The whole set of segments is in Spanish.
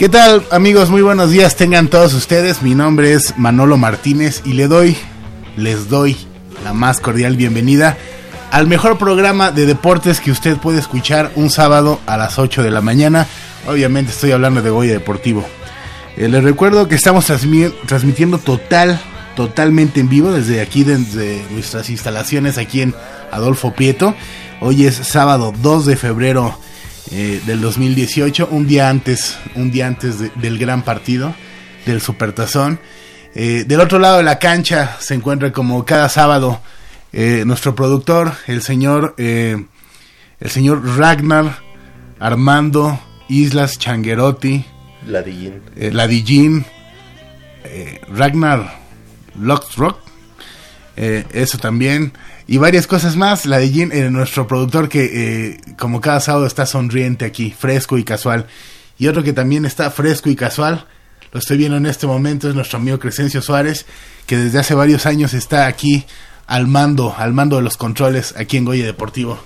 ¿Qué tal amigos? Muy buenos días tengan todos ustedes. Mi nombre es Manolo Martínez y le doy, les doy la más cordial bienvenida al mejor programa de deportes que usted puede escuchar un sábado a las 8 de la mañana. Obviamente estoy hablando de Goya Deportivo. Eh, les recuerdo que estamos transmi- transmitiendo total, totalmente en vivo desde aquí, desde nuestras instalaciones aquí en Adolfo Prieto. Hoy es sábado 2 de febrero eh, del 2018, un día antes, un día antes de- del gran partido del Supertazón. Eh, del otro lado de la cancha se encuentra como cada sábado eh, nuestro productor, el señor, eh, el señor Ragnar Armando Islas Changuerotti, Ladillín. Ladillín, Ragnar eh, eso también, y varias cosas más. Ladillín, eh, nuestro productor que eh, como cada sábado está sonriente aquí, fresco y casual. Y otro que también está fresco y casual, lo estoy viendo en este momento, es nuestro amigo Crescencio Suárez, que desde hace varios años está aquí al mando, al mando de los controles aquí en Goya Deportivo.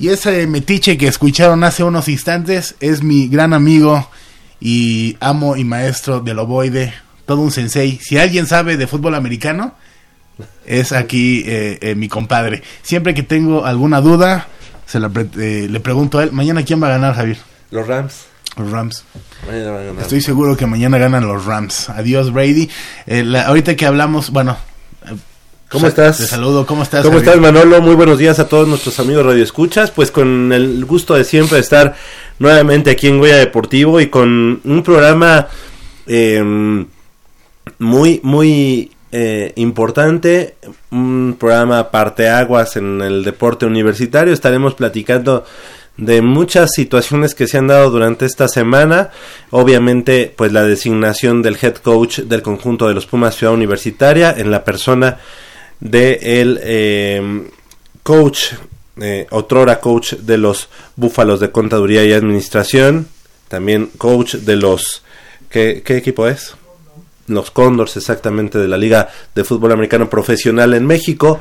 Y ese metiche que escucharon hace unos instantes es mi gran amigo y amo y maestro del ovoide, todo un sensei. Si alguien sabe de fútbol americano, es aquí eh, eh, mi compadre. Siempre que tengo alguna duda, se la pre- eh, le pregunto a él, mañana quién va a ganar, Javier. Los Rams. Los Rams. Mañana van a ganar. Estoy seguro que mañana ganan los Rams. Adiós, Brady. Eh, la- ahorita que hablamos, bueno. eh, ¿Cómo estás? Te saludo, ¿cómo estás? ¿Cómo Javier? estás, Manolo? Muy buenos días a todos nuestros amigos radioescuchas. Pues con el gusto de siempre estar nuevamente aquí en Goya Deportivo y con un programa eh, muy, muy eh, importante, un programa parteaguas en el deporte universitario. Estaremos platicando de muchas situaciones que se han dado durante esta semana. Obviamente, pues la designación del head coach del conjunto de los Pumas Ciudad Universitaria en la persona de el eh, coach, eh, otrora coach de los Búfalos de Contaduría y Administración, también coach de los... ¿Qué, qué equipo es? Los Condors, exactamente, de la Liga de Fútbol Americano Profesional en México.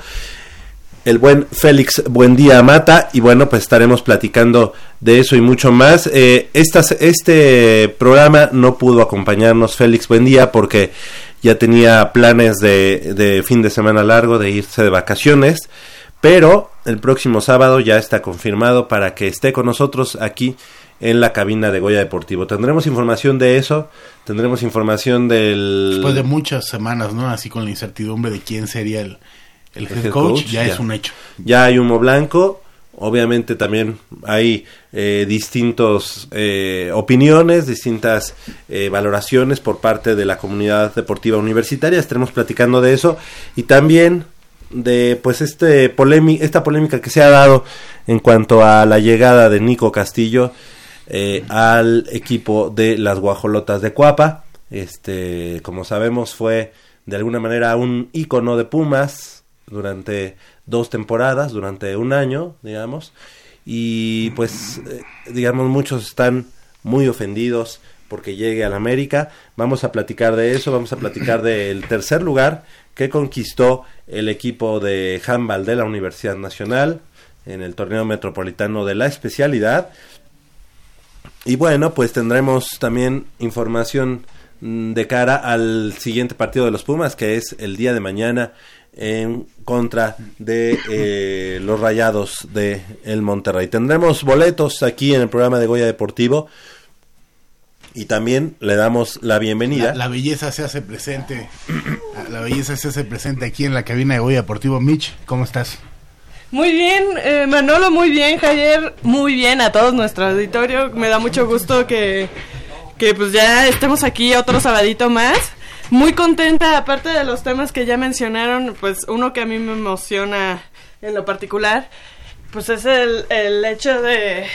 El buen Félix Buendía Mata y bueno pues estaremos platicando de eso y mucho más. Eh, este programa no pudo acompañarnos Félix Buendía porque ya tenía planes de fin de semana largo de irse de vacaciones pero el próximo sábado ya está confirmado para que esté con nosotros aquí en la cabina de Goya Deportivo. Tendremos información de eso, tendremos información del... Después de muchas semanas, ¿no? Así con la incertidumbre de quién sería el, el head head coach, coach, ya, ya. es un hecho. Ya hay humo blanco, obviamente también hay eh, distintos eh, opiniones, distintas eh, valoraciones por parte de la comunidad deportiva universitaria, estaremos platicando de eso y también de pues este polémi- esta polémica que se ha dado en cuanto a la llegada de Nico Castillo eh, al equipo de las guajolotas de Cuapa. Este, como sabemos, fue de alguna manera un ícono de Pumas durante dos temporadas, durante un año, digamos. Y pues, eh, digamos, muchos están muy ofendidos porque llegue al América. Vamos a platicar de eso, vamos a platicar del tercer lugar que conquistó el equipo de handball de la Universidad Nacional en el torneo metropolitano de la especialidad. Y bueno, pues tendremos también información mm, de cara al siguiente partido de los Pumas, que es el día de mañana en contra de eh, los Rayados de el Monterrey. Tendremos boletos aquí en el programa de Goya Deportivo y también le damos la bienvenida. La, belleza se hace presente. La belleza se hace presente aquí en la cabina de Goya Deportivo. Mitch, ¿cómo estás? Muy bien, eh, Manolo, muy bien, Javier, muy bien a todos nuestro auditorio. Me da mucho gusto que, que pues ya estemos aquí otro sabadito más. Muy contenta, aparte de los temas que ya mencionaron, pues uno que a mí me emociona en lo particular, pues es el, el hecho de,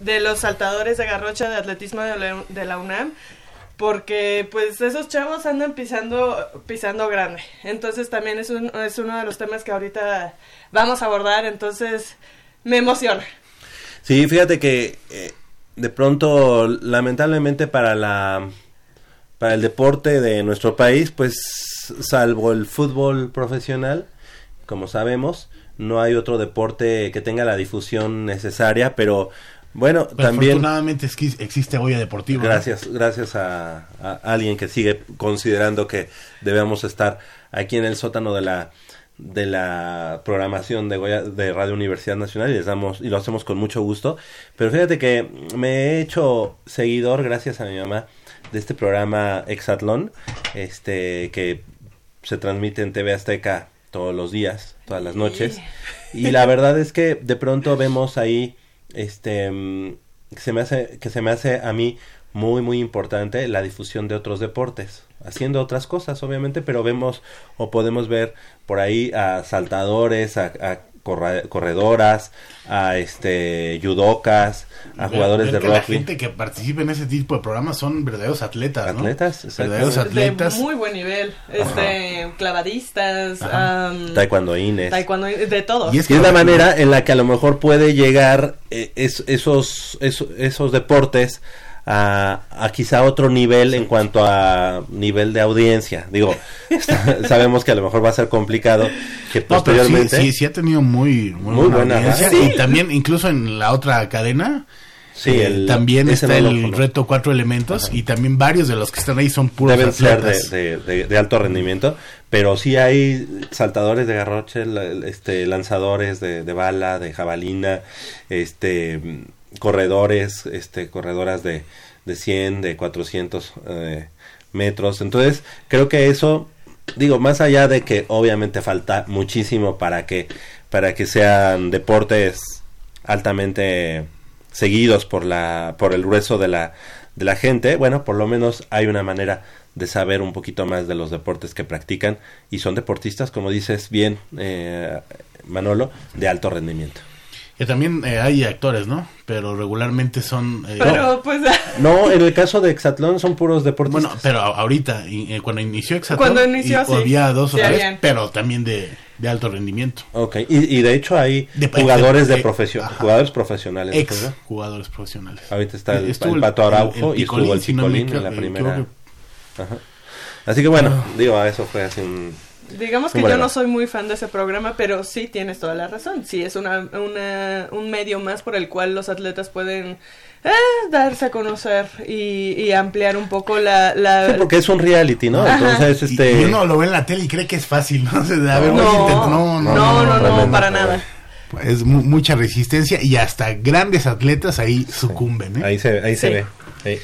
de los saltadores de garrocha de atletismo de la, UNAM porque pues esos chavos andan pisando pisando grande. Entonces también es, un, es uno de los temas que ahorita vamos a abordar entonces me emociona. Sí, fíjate que eh, de pronto, lamentablemente para la para el deporte de nuestro país, pues salvo el fútbol profesional, como sabemos, no hay otro deporte que tenga la difusión necesaria, pero bueno, Pero también afortunadamente es que existe Goya Deportivo. ¿no? gracias gracias a, a alguien que sigue considerando que debemos estar aquí en el sótano de la de la programación de, Goya- de Radio Universidad Nacional y les damos y lo hacemos con mucho gusto pero fíjate que me he hecho seguidor gracias a mi mamá de este programa Exatlón este que se transmite en TV Azteca todos los días todas las noches y la verdad es que de pronto vemos ahí este mm, se me hace que se me hace a mí muy muy importante la difusión de otros deportes haciendo otras cosas obviamente pero vemos o podemos ver por ahí a saltadores a, a corra- corredoras a este judocas a Ver- jugadores ver de que La rugby gente que participa en ese tipo de programas son verdaderos atletas. ¿no? Atletas, exacto. Verdaderos de atletas. muy buen nivel este clavadistas am, taekwondoines taekwondo de todo Y es Y es la manera en la que a lo mejor puede llegar eh, es- esos, esos, esos deportes a, a quizá otro nivel en cuanto a nivel de audiencia. Digo, sabemos que a lo mejor va a ser complicado que No, pero sí, posteriormente... sí, sí ha tenido muy, muy, Muy buena, buena audiencia. Y también, incluso en la otra cadena, Sí, eh, el- también está el reto cuatro elementos y también varios de los que están ahí son puros deben ser de, de- de- de alto rendimiento, pero sí hay saltadores de garroche, este, lanzadores de, bala, de jabalina, este, corredores, este, corredoras de, de 100, de 400 eh, metros. Entonces, creo que eso, digo, más allá de que obviamente falta muchísimo para que, para que sean deportes altamente seguidos por la por el grueso de la de la gente bueno por lo menos hay una manera de saber un poquito más de los deportes que practican y son deportistas como dices bien eh, Manolo de alto rendimiento Que también eh, hay actores, ¿no? Pero regularmente son... eh, Pero pues No, en el caso de Exatlón son puros deportistas. Bueno, pero ahorita, y, eh, cuando inició Exatlón, Cuando inició, y- sí. había dos o Sí, tres, habían. pero también de, de alto rendimiento. Ok, y, y de hecho hay De- jugadores de de- profesio- ajá. jugadores profesionales. Ex ¿verdad? jugadores profesionales. Ahorita está el, Estuvo el Pato Araujo y Picolín, estuvo el si no me Picolín en la primera. Ajá. Así que bueno, Ah. digo, eso fue así un... digamos que Bueno. yo no soy muy fan de ese programa, pero sí tienes toda la razón. Sí es una, una un medio más por el cual los atletas pueden eh, darse a conocer y, y ampliar un poco la, la Sí, porque es un reality, ¿no? Ajá. Entonces, Y- este... Y uno lo ve en la tele y cree que es fácil, ¿no? A ver, no, no, no, no, no, no, para nada. Es mu- mucha resistencia y hasta grandes atletas ahí sucumben, ¿eh? Ahí se, ahí se Sí. ve.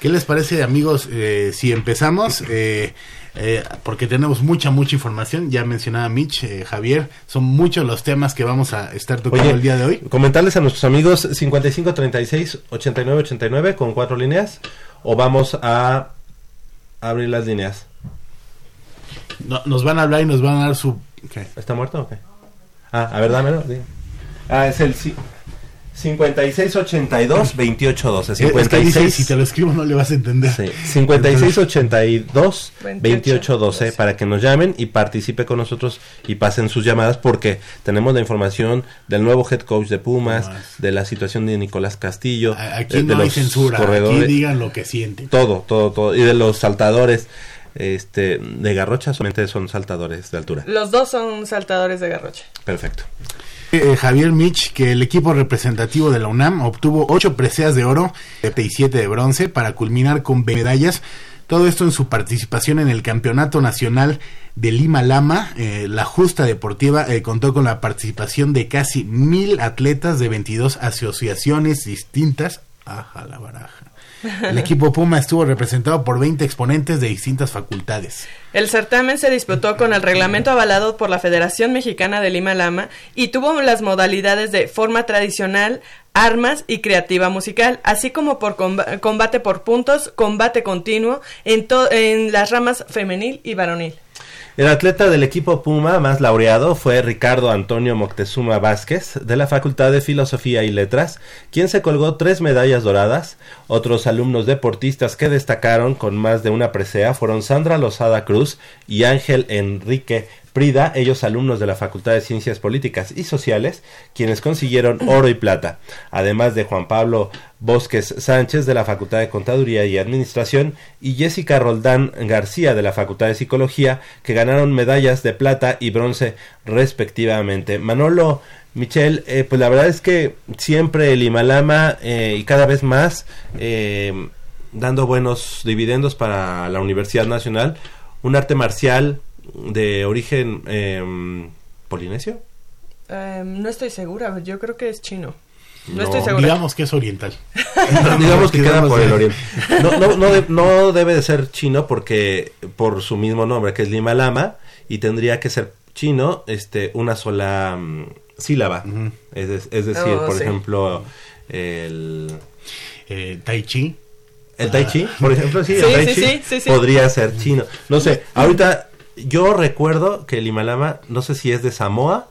¿Qué les parece, amigos, eh, si empezamos? Eh, eh, porque tenemos mucha, mucha información. Ya mencionaba Mitch, eh, Javier. Son muchos los temas que vamos a estar tocando Oye, el día de hoy. comentarles a nuestros amigos 55 36 89 89 con cuatro líneas o vamos a abrir las líneas. No- nos van a hablar y nos van a dar su... ¿qué? ¿Está muerto o qué? Ah, a ver, dámelo. di. Ah, es el ci- 56 82 28 12. Es que dice, 56 si te lo escribo no le vas a entender. Sí, 56 82 28 28 12 para que nos llamen y participe con nosotros y pasen sus llamadas porque tenemos la información del nuevo head coach de Pumas, de la situación de Nicolás Castillo, A- Aquí de, de no hay los censura. Aquí corredores, digan lo que sienten. todo, todo, todo y de los saltadores este de Garrocha solamente son saltadores de altura. Los dos son saltadores de garrocha. Perfecto. Eh, Javier Mitch, que el equipo representativo de la UNAM obtuvo ocho preseas de oro y siete de bronce para culminar con medallas. Todo esto en su participación en el Campeonato Nacional de Lima Lama. Eh, la justa deportiva eh, contó con la participación de casi mil atletas de 22 asociaciones distintas. Ajá, la baraja. El equipo Puma estuvo representado por 20 exponentes de distintas facultades. El certamen se disputó con el reglamento avalado por la Federación Mexicana de Lima Lama y tuvo las modalidades de forma tradicional, armas y creativa musical, así como por comba- combate por puntos, combate continuo en, en las ramas femenil y varonil. El atleta del equipo Puma más laureado fue Ricardo Antonio Moctezuma Vázquez, de la Facultad de Filosofía y Letras, quien se colgó tres medallas doradas. Otros alumnos deportistas que destacaron con más de una presea fueron Sandra Lozada Cruz y Ángel Enrique Prida, ellos alumnos de la Facultad de Ciencias Políticas y Sociales, quienes consiguieron oro y plata, además de Juan Pablo Bosques Sánchez de la Facultad de Contaduría y Administración y Jessica Roldán García de la Facultad de Psicología, que ganaron medallas de plata y bronce respectivamente. Manolo Michel, eh, pues la verdad es que siempre el Himalama eh, y cada vez más eh, dando buenos dividendos para la Universidad Nacional, un arte marcial de origen eh, polinesio. Em, no estoy segura, yo creo que es chino. No, No, estoy segura. Digamos que es oriental. Digamos que queda por el oriente. No, no, no, de- no debe de ser chino porque por su mismo nombre que es Lima Lama y tendría que ser chino este una sola mm, sílaba. Es, de- es decir, Oh, por sí. ejemplo, el Eh, tai Chi. El Tai Chi, por ejemplo, sí, Sí, el Tai sí, Chi sí, sí, sí. podría ser chino. No sé, ahorita yo recuerdo que el Himalama, no sé si es de Samoa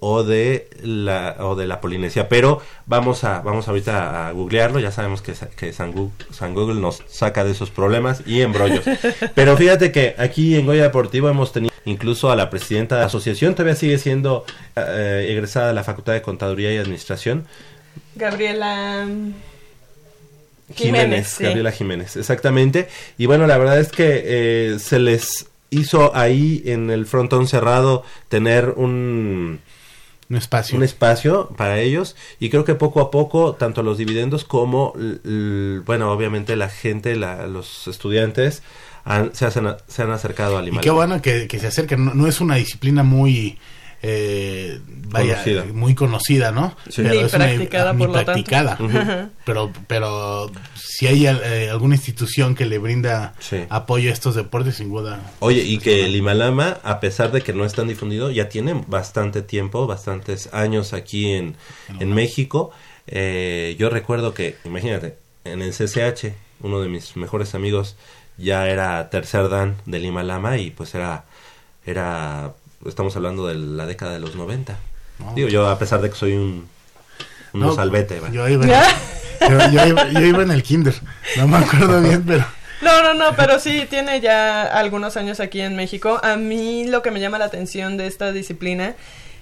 o de la o de la Polinesia, pero vamos a vamos ahorita a googlearlo, ya sabemos que, que San, Google, San Google nos saca de esos problemas y embrollos. pero fíjate que aquí en Goya Deportivo hemos tenido incluso a la presidenta de la asociación, todavía sigue siendo eh, egresada de la Facultad de Contaduría y Administración, Gabriela Jiménez, Jiménez, sí. Gabriela Jiménez, exactamente. Y bueno, la verdad es que eh, se les hizo ahí en el frontón cerrado tener un, Un espacio. un espacio para ellos y creo que poco a poco tanto los dividendos como bueno obviamente la gente la- los estudiantes han- se, hacen, se han acercado al Y Himalaya qué bueno que, que se acerquen. No, no es una disciplina muy. Eh, vaya, Conocida. muy conocida, ¿no? Sí. Ni es una- practicada, ni por lo tanto. practicada. Pero, pero si hay eh, alguna institución que le brinda Sí. apoyo a estos deportes, sin duda. Oye, y que el Himalama, a pesar de que no es tan difundido, ya tiene bastante tiempo, bastantes años aquí en, en México. Eh, yo recuerdo que, imagínate, en el CCH, uno de mis mejores amigos ya era tercer dan del Himalama y pues era, era, estamos hablando de la década de los 90. No. Digo, yo a pesar de que soy un unos No, al vete, va. Yo iba, en- yo, yo iba, yo iba en el kinder. No me acuerdo bien, pero... No, no, no, pero sí tiene ya algunos años aquí en México. A mí lo que me llama la atención de esta disciplina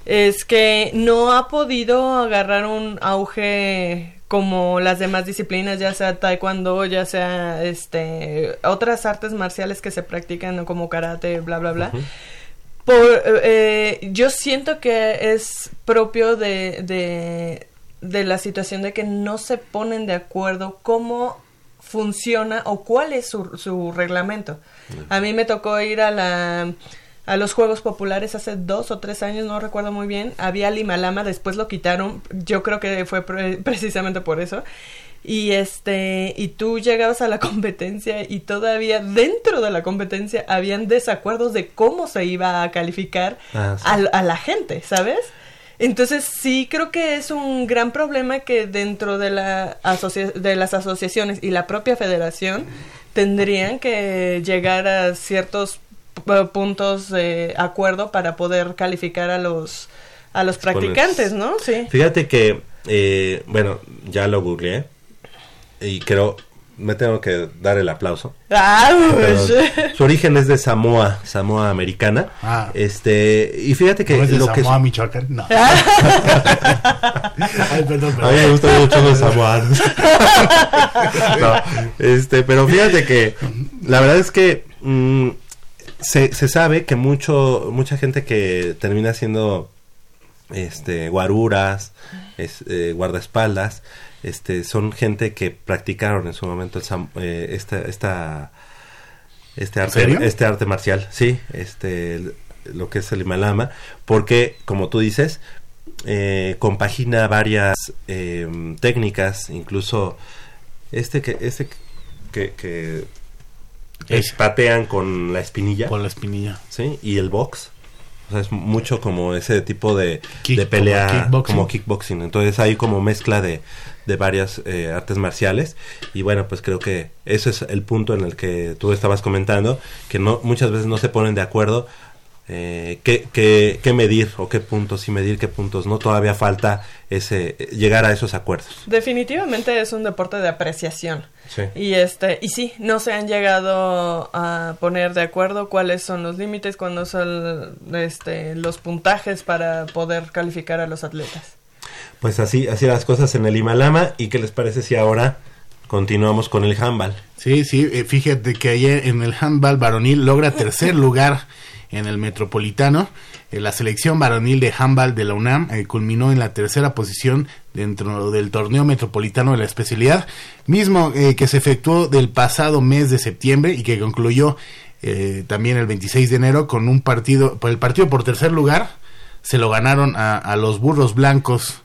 es que no ha podido agarrar un auge como las demás disciplinas, ya sea taekwondo, ya sea este otras artes marciales que se practican como karate, bla bla bla. Por, eh, yo siento que es propio de, de, de la situación de que no se ponen de acuerdo cómo funciona o cuál es su, su reglamento. A mí me tocó ir a la a los Juegos Populares hace dos o tres años, no recuerdo muy bien. Había Limalama, después lo quitaron. Yo creo que fue pre- precisamente por eso. Y este, y tú llegabas a la competencia y todavía dentro de la competencia habían desacuerdos de cómo se iba a calificar Ah, sí. al- a, la gente, ¿sabes? Entonces sí creo que es un gran problema que dentro de, la de las asociaciones y la propia federación tendrían que llegar a ciertos puntos de acuerdo para poder calificar a los a los practicantes, ¿no? Sí. Fíjate que, eh, bueno, ya lo googleé y creo, me tengo que dar el aplauso. Ah, su origen es de Samoa, Samoa americana. Ah. Este, y fíjate que ¿No es de lo que Samoa, Michoacán? No. Ay, perdón, A mí me perdón. gustan mucho los samoanos. No, este, pero fíjate que la verdad es que mm, se, se sabe que mucho mucha gente que termina siendo este guaruras, es, eh, guardaespaldas, este son gente que practicaron en su momento el eh, esta esta este arte este arte marcial, sí, este lo que es el Himalama, porque como tú dices, eh, compagina varias eh, técnicas, incluso este que este que, que patean con la espinilla, Por la espinilla. ¿sí? Y el box. O sea, es mucho como ese tipo de, Kick- de pelea como kickboxing. como kickboxing. Entonces hay como mezcla de, de varias eh, artes marciales. Y bueno, pues creo que ese es el punto en el que tú estabas comentando, que no muchas veces no se ponen de acuerdo eh, qué, qué, qué medir o qué puntos y medir qué puntos no. Todavía falta ese llegar a esos acuerdos. Definitivamente es un deporte de apreciación. Sí. Y este, y sí, no se han llegado a poner de acuerdo cuáles son los límites, cuándo son este, los puntajes para poder calificar a los atletas. Pues así, así las cosas en el Himalama. ¿Y qué les parece si ahora continuamos con el handball? Sí, sí, eh, fíjate que ayer en el handball varonil logra tercer lugar en el Metropolitano. Eh, la selección varonil de handball de la UNAM eh, culminó en la tercera posición dentro del torneo metropolitano de la especialidad, mismo que se efectuó del pasado mes de septiembre y que concluyó eh, también el 26 de enero con un partido, por el partido por tercer lugar, se lo ganaron a, a los burros blancos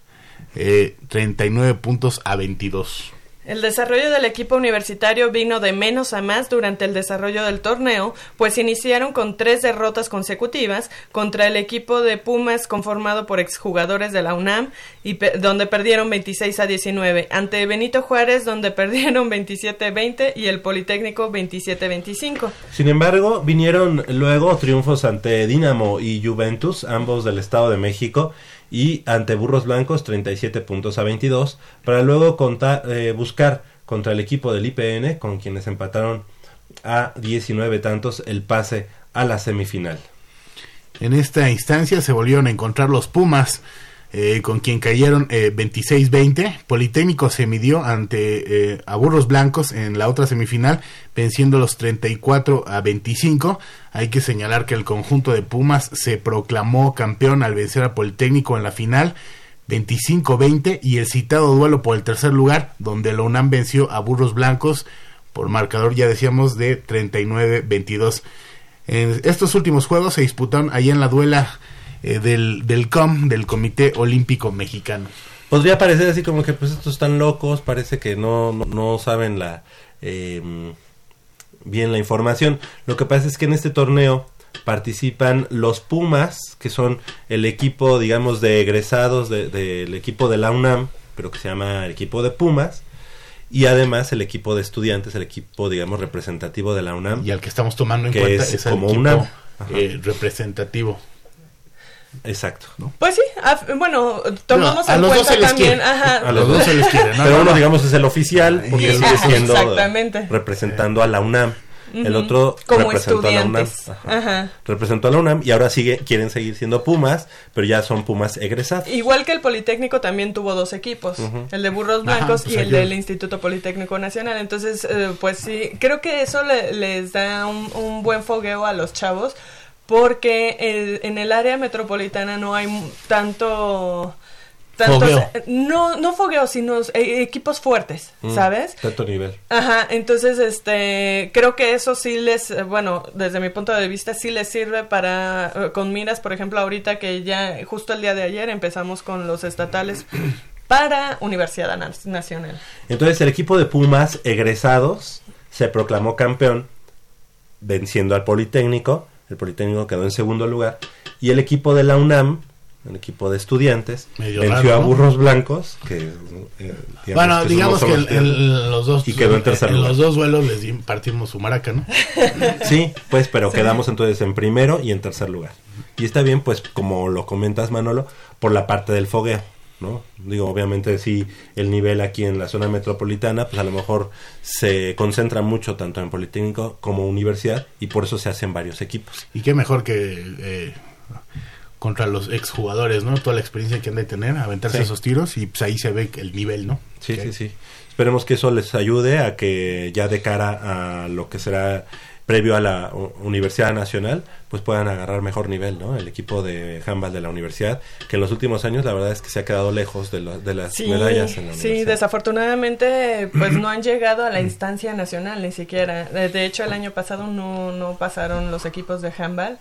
eh, 39 puntos a 22. El desarrollo del equipo universitario vino de menos a más durante el desarrollo del torneo, pues iniciaron con tres derrotas consecutivas contra el equipo de Pumas conformado por exjugadores de la UNAM, y pe- donde perdieron 26 a 19, ante Benito Juárez, donde perdieron 27 a 20 y el Politécnico 27 a 25. Sin embargo, vinieron luego triunfos ante Dinamo y Juventus, ambos del Estado de México, y ante Burros Blancos 37 puntos a 22, para luego conta- eh, buscar contra el equipo del IPN, con quienes empataron a 19 tantos el pase a la semifinal. En esta instancia se volvieron a encontrar los Pumas, eh, con quien cayeron eh, 26-20. Politécnico se midió ante eh, a Burros Blancos en la otra semifinal, venciendo los 34 a 25. Hay que señalar que el conjunto de Pumas se proclamó campeón al vencer a Politécnico en la final. 25-20 y el citado duelo por el tercer lugar, donde la UNAM venció a Burros Blancos por marcador, ya decíamos, de 39-22. En estos últimos juegos se disputaron ahí en la duela eh, del, del COM, del Comité Olímpico Mexicano. Podría parecer así como que pues estos están locos, parece que no, no, no saben la eh, bien la información. Lo que pasa es que en este torneo participan los Pumas, que son el equipo, digamos, de egresados de- del equipo de la UNAM, pero que se llama el equipo de Pumas, y además el equipo de estudiantes, el equipo, digamos, representativo de la UNAM. Y al que estamos tomando en Que cuenta es es, el como equipo UNAM. Eh, representativo. Exacto. Pues sí, a- bueno, tomamos a en los dos cuenta se les también, quiere. ajá, A Los dos se les quiere, ¿no? Pero No, uno, no. digamos, es el oficial, porque Y- sigue siendo exactamente. representando a la UNAM. El otro Como representó a la UNAM. Ajá. Representó a la UNAM y ahora sigue, quieren seguir siendo Pumas, pero ya son Pumas egresados. Igual que el Politécnico también tuvo dos equipos, el de Burros Ajá, Blancos pues y el del Instituto Politécnico Nacional. Entonces, eh, pues sí, creo que eso le- les da un, un buen fogueo a los chavos porque el- en el área metropolitana no hay tanto... Fogueo. no, no fogueo, sino eh, equipos fuertes, Mm, ¿sabes? Tanto nivel. Ajá, entonces este creo que eso sí les eh, bueno, desde mi punto de vista sí les sirve para eh, con miras, por ejemplo, ahorita que ya justo el día de ayer empezamos con los estatales para Universidad Na- Nacional. Entonces el equipo de Pumas egresados se proclamó campeón venciendo al Politécnico. El Politécnico quedó en segundo lugar. Y el equipo de la UNAM, el equipo de estudiantes, Medio venció raro, a ¿no? Burros Blancos. Que, eh, Bueno, que digamos que el- estudiantes. el- los dos Y quedó en tercer lugar. los dos vuelos les di- partimos su maraca, ¿no? Sí, pues, pero quedamos entonces en primero y en tercer lugar. Y está bien, pues, como lo comentas, Manolo, por la parte del fogueo, ¿no? Digo, obviamente, sí, el nivel aquí en la zona metropolitana, pues a lo mejor se concentra mucho tanto en Politécnico como Universidad y por eso se hacen varios equipos. Y qué mejor que eh, contra los exjugadores, ¿no? Toda la experiencia que han de tener, aventarse Sí. esos tiros y pues ahí se ve el nivel, ¿no? Sí, sí, sí. Esperemos que eso les ayude a que ya de cara a lo que será previo a la Universidad Nacional, pues puedan agarrar mejor nivel, ¿no? El equipo de handball de la universidad, que en los últimos años la verdad es que se ha quedado lejos de, la- de las Sí, medallas en la sí, universidad. desafortunadamente pues no han llegado a la instancia nacional ni siquiera. De hecho el año pasado no, no pasaron los equipos de handball.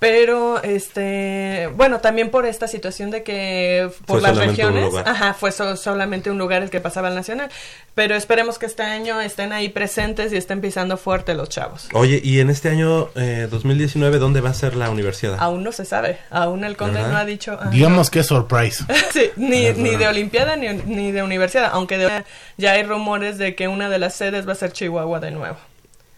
Pero, este, bueno, también por esta situación de que por Fue las regiones, ajá, fue so- solamente un lugar el que pasaba al nacional. Pero esperemos que este año estén ahí presentes y estén pisando fuerte los chavos. Oye, y en este año eh, 2019, ¿dónde va a ser la universidad? Aún no se sabe, aún el conde ¿Verdad? no ha dicho. ajá. Digamos que es surprise. Sí, ni, ni de Olimpiada ni, ni de Universidad, aunque de- ya hay rumores de que una de las sedes va a ser Chihuahua de nuevo.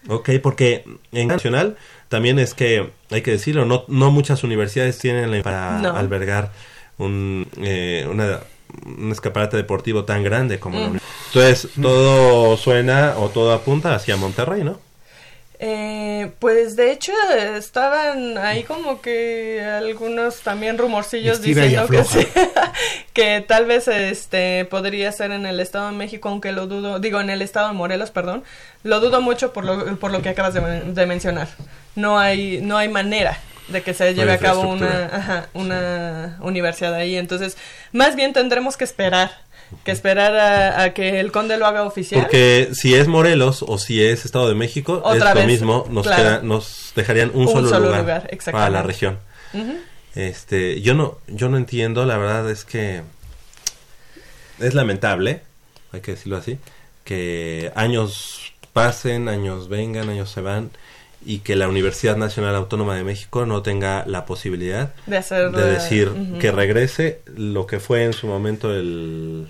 Ok, porque en nacional también es que, hay que decirlo, no, no muchas universidades tienen la- para No. albergar un, eh, una, un escaparate deportivo tan grande como la universidad. Entonces, todo suena o todo apunta hacia Monterrey, ¿no? Eh, pues de hecho estaban ahí como que algunos también rumorcillos Estira diciendo que sí, que tal vez este podría ser en el Estado de México, aunque lo dudo, digo en el Estado de Morelos, perdón, lo dudo mucho por lo, por lo que acabas de, men- de mencionar. No hay no hay manera de que se lleve a cabo una, ajá, una universidad ahí, entonces más bien tendremos que esperar, que esperar a, a que el conde lo haga oficial. Porque si es Morelos o si es Estado de México, Otra es lo mismo, nos, claro. queda- nos dejarían un, Un solo, solo lugar, lugar, para la región. Este, yo no, yo no entiendo, la verdad es que es lamentable, hay que decirlo así, que años pasen, años vengan, años se van y que la Universidad Nacional Autónoma de México no tenga la posibilidad de hacer de decir que regrese lo que fue en su momento el,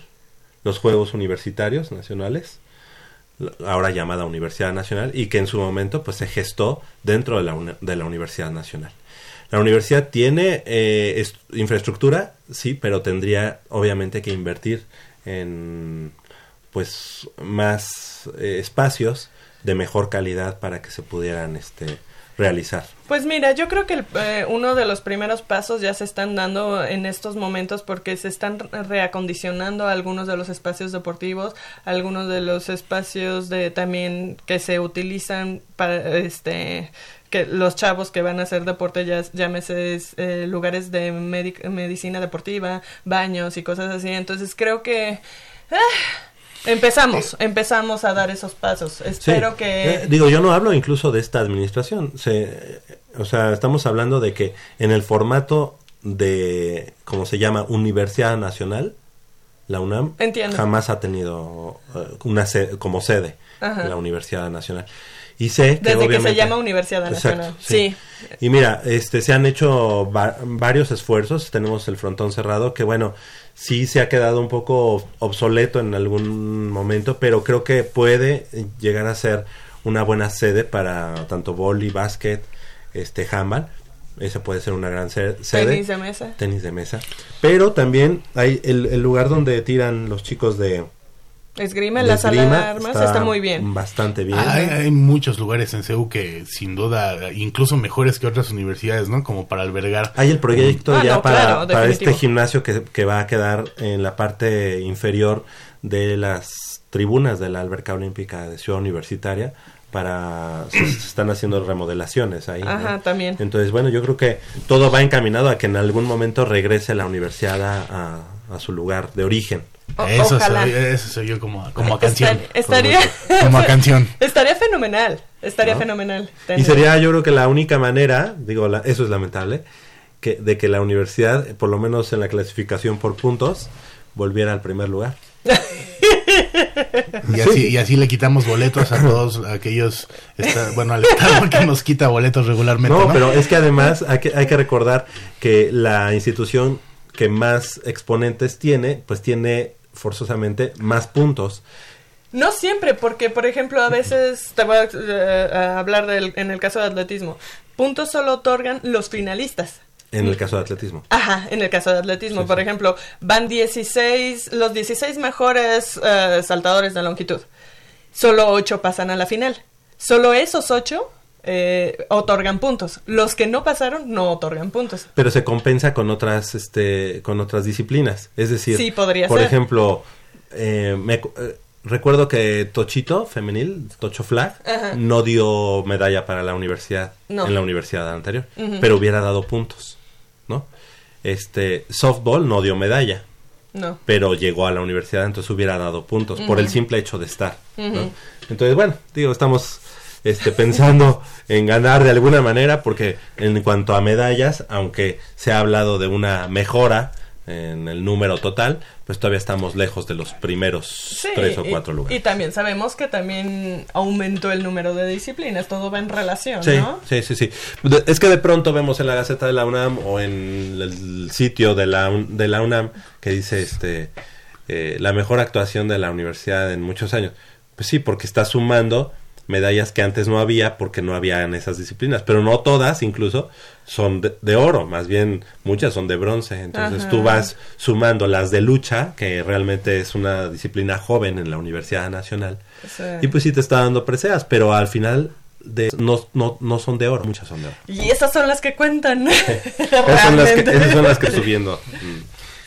los Juegos Universitarios Nacionales, ahora llamada Universidad Nacional, y que en su momento pues se gestó dentro de la, de la Universidad Nacional. La universidad tiene eh, est- infraestructura, sí, pero tendría obviamente que invertir en pues más eh, espacios de mejor calidad para que se pudieran este realizar. Pues mira, yo creo que el, eh, uno de los primeros pasos ya se están dando en estos momentos porque se están reacondicionando algunos de los espacios deportivos, algunos de los espacios de también que se utilizan para este que los chavos que van a hacer deporte ya llámese eh, lugares de medic- medicina deportiva, baños y cosas así. Entonces creo que ah, empezamos, empezamos a dar esos pasos. Espero Sí. que Eh, digo, yo no hablo incluso de esta administración. Se, eh, o sea, estamos hablando de que en el formato de, como se llama, Universidad Nacional, la UNAM Entiendo. jamás ha tenido eh, una se- como sede Ajá. la Universidad Nacional. Y sé que Desde que se llama Universidad Exacto, Nacional. sí. sí. Y mira, este se han hecho va- varios esfuerzos, tenemos el frontón cerrado que bueno, sí se ha quedado un poco obsoleto en algún momento, pero creo que puede llegar a ser una buena sede para tanto vóley, básquet, este handball ese puede ser una gran se- sede. Tenis de mesa. Tenis de mesa. Pero también hay el, el lugar donde tiran los chicos de, Esgrima, de la sala esgrima de armas está, muy bien. Bastante bien. Hay, hay muchos lugares en CEU que sin duda, incluso mejores que otras universidades, ¿no? Como para albergar. Hay el proyecto Ah, ya no, para, claro, para este gimnasio que, que va a quedar en la parte inferior de las tribunas de la alberca olímpica de Ciudad Universitaria para se, se están haciendo remodelaciones ahí. ¿no? Ajá, también. Entonces, bueno, yo creo que todo va encaminado a que en algún momento regrese la universidad a, a- a su lugar de origen. O- eso, ojalá. soy, eso soy yo como, como a canción. Estar- estaría, Como a canción. estaría fenomenal. Estaría ¿No? fenomenal. Y sería yo creo que la única manera, digo, la- eso es lamentable, que, de que la universidad, por lo menos en la clasificación por puntos, volviera al primer lugar. Y así, y así le quitamos boletos a todos aquellos, bueno, al Estado que nos quita boletos regularmente. No, No, pero es que además hay que, hay que recordar que la institución que más exponentes tiene, pues tiene forzosamente más puntos. No siempre, porque por ejemplo a veces te voy a, eh, a hablar del, en el caso de atletismo. Puntos solo otorgan los finalistas. En el caso de atletismo. Ajá, en el caso de atletismo, Sí, por sí. ejemplo, van 16, los 16 mejores eh, saltadores de longitud. Solo 8 pasan a la final. Solo esos 8 otorgan puntos. Los que no pasaron no otorgan puntos. Pero se compensa con otras, este, con otras disciplinas. Es decir, Sí, podría por ser. ejemplo, eh, me eh, recuerdo que Tochito, femenil, Tocho Flag, Ajá. no dio medalla para la universidad, No. en la universidad anterior, pero hubiera dado puntos, ¿no? Este, softball no dio medalla, No. pero llegó a la universidad, entonces hubiera dado puntos por el simple hecho de estar. Entonces, bueno, digo, estamos este, pensando en ganar de alguna manera, porque en cuanto a medallas, aunque se ha hablado de una mejora en el número total, pues todavía estamos lejos de los primeros Sí, tres o y- cuatro Y, lugares. también sabemos que también aumentó el número de disciplinas, todo va en relación, Sí, ¿no? sí, sí, sí. De- Es que de pronto vemos en la Gaceta de la UNAM o en el sitio de la, de la UNAM que dice este eh, la mejor actuación de la universidad en muchos años. Pues sí, porque está sumando medallas que antes no había porque no había en esas disciplinas, pero no todas incluso son de, de oro, más bien muchas son de bronce. Entonces Ajá. tú vas sumando las de lucha, que realmente es una disciplina joven en la Universidad Nacional. Sí. Y pues sí te está dando preseas, pero al final de, no, no, no son de oro, muchas son de oro. Y esas son las que cuentan. Esas son las que, Realmente. esas son las que subiendo mm,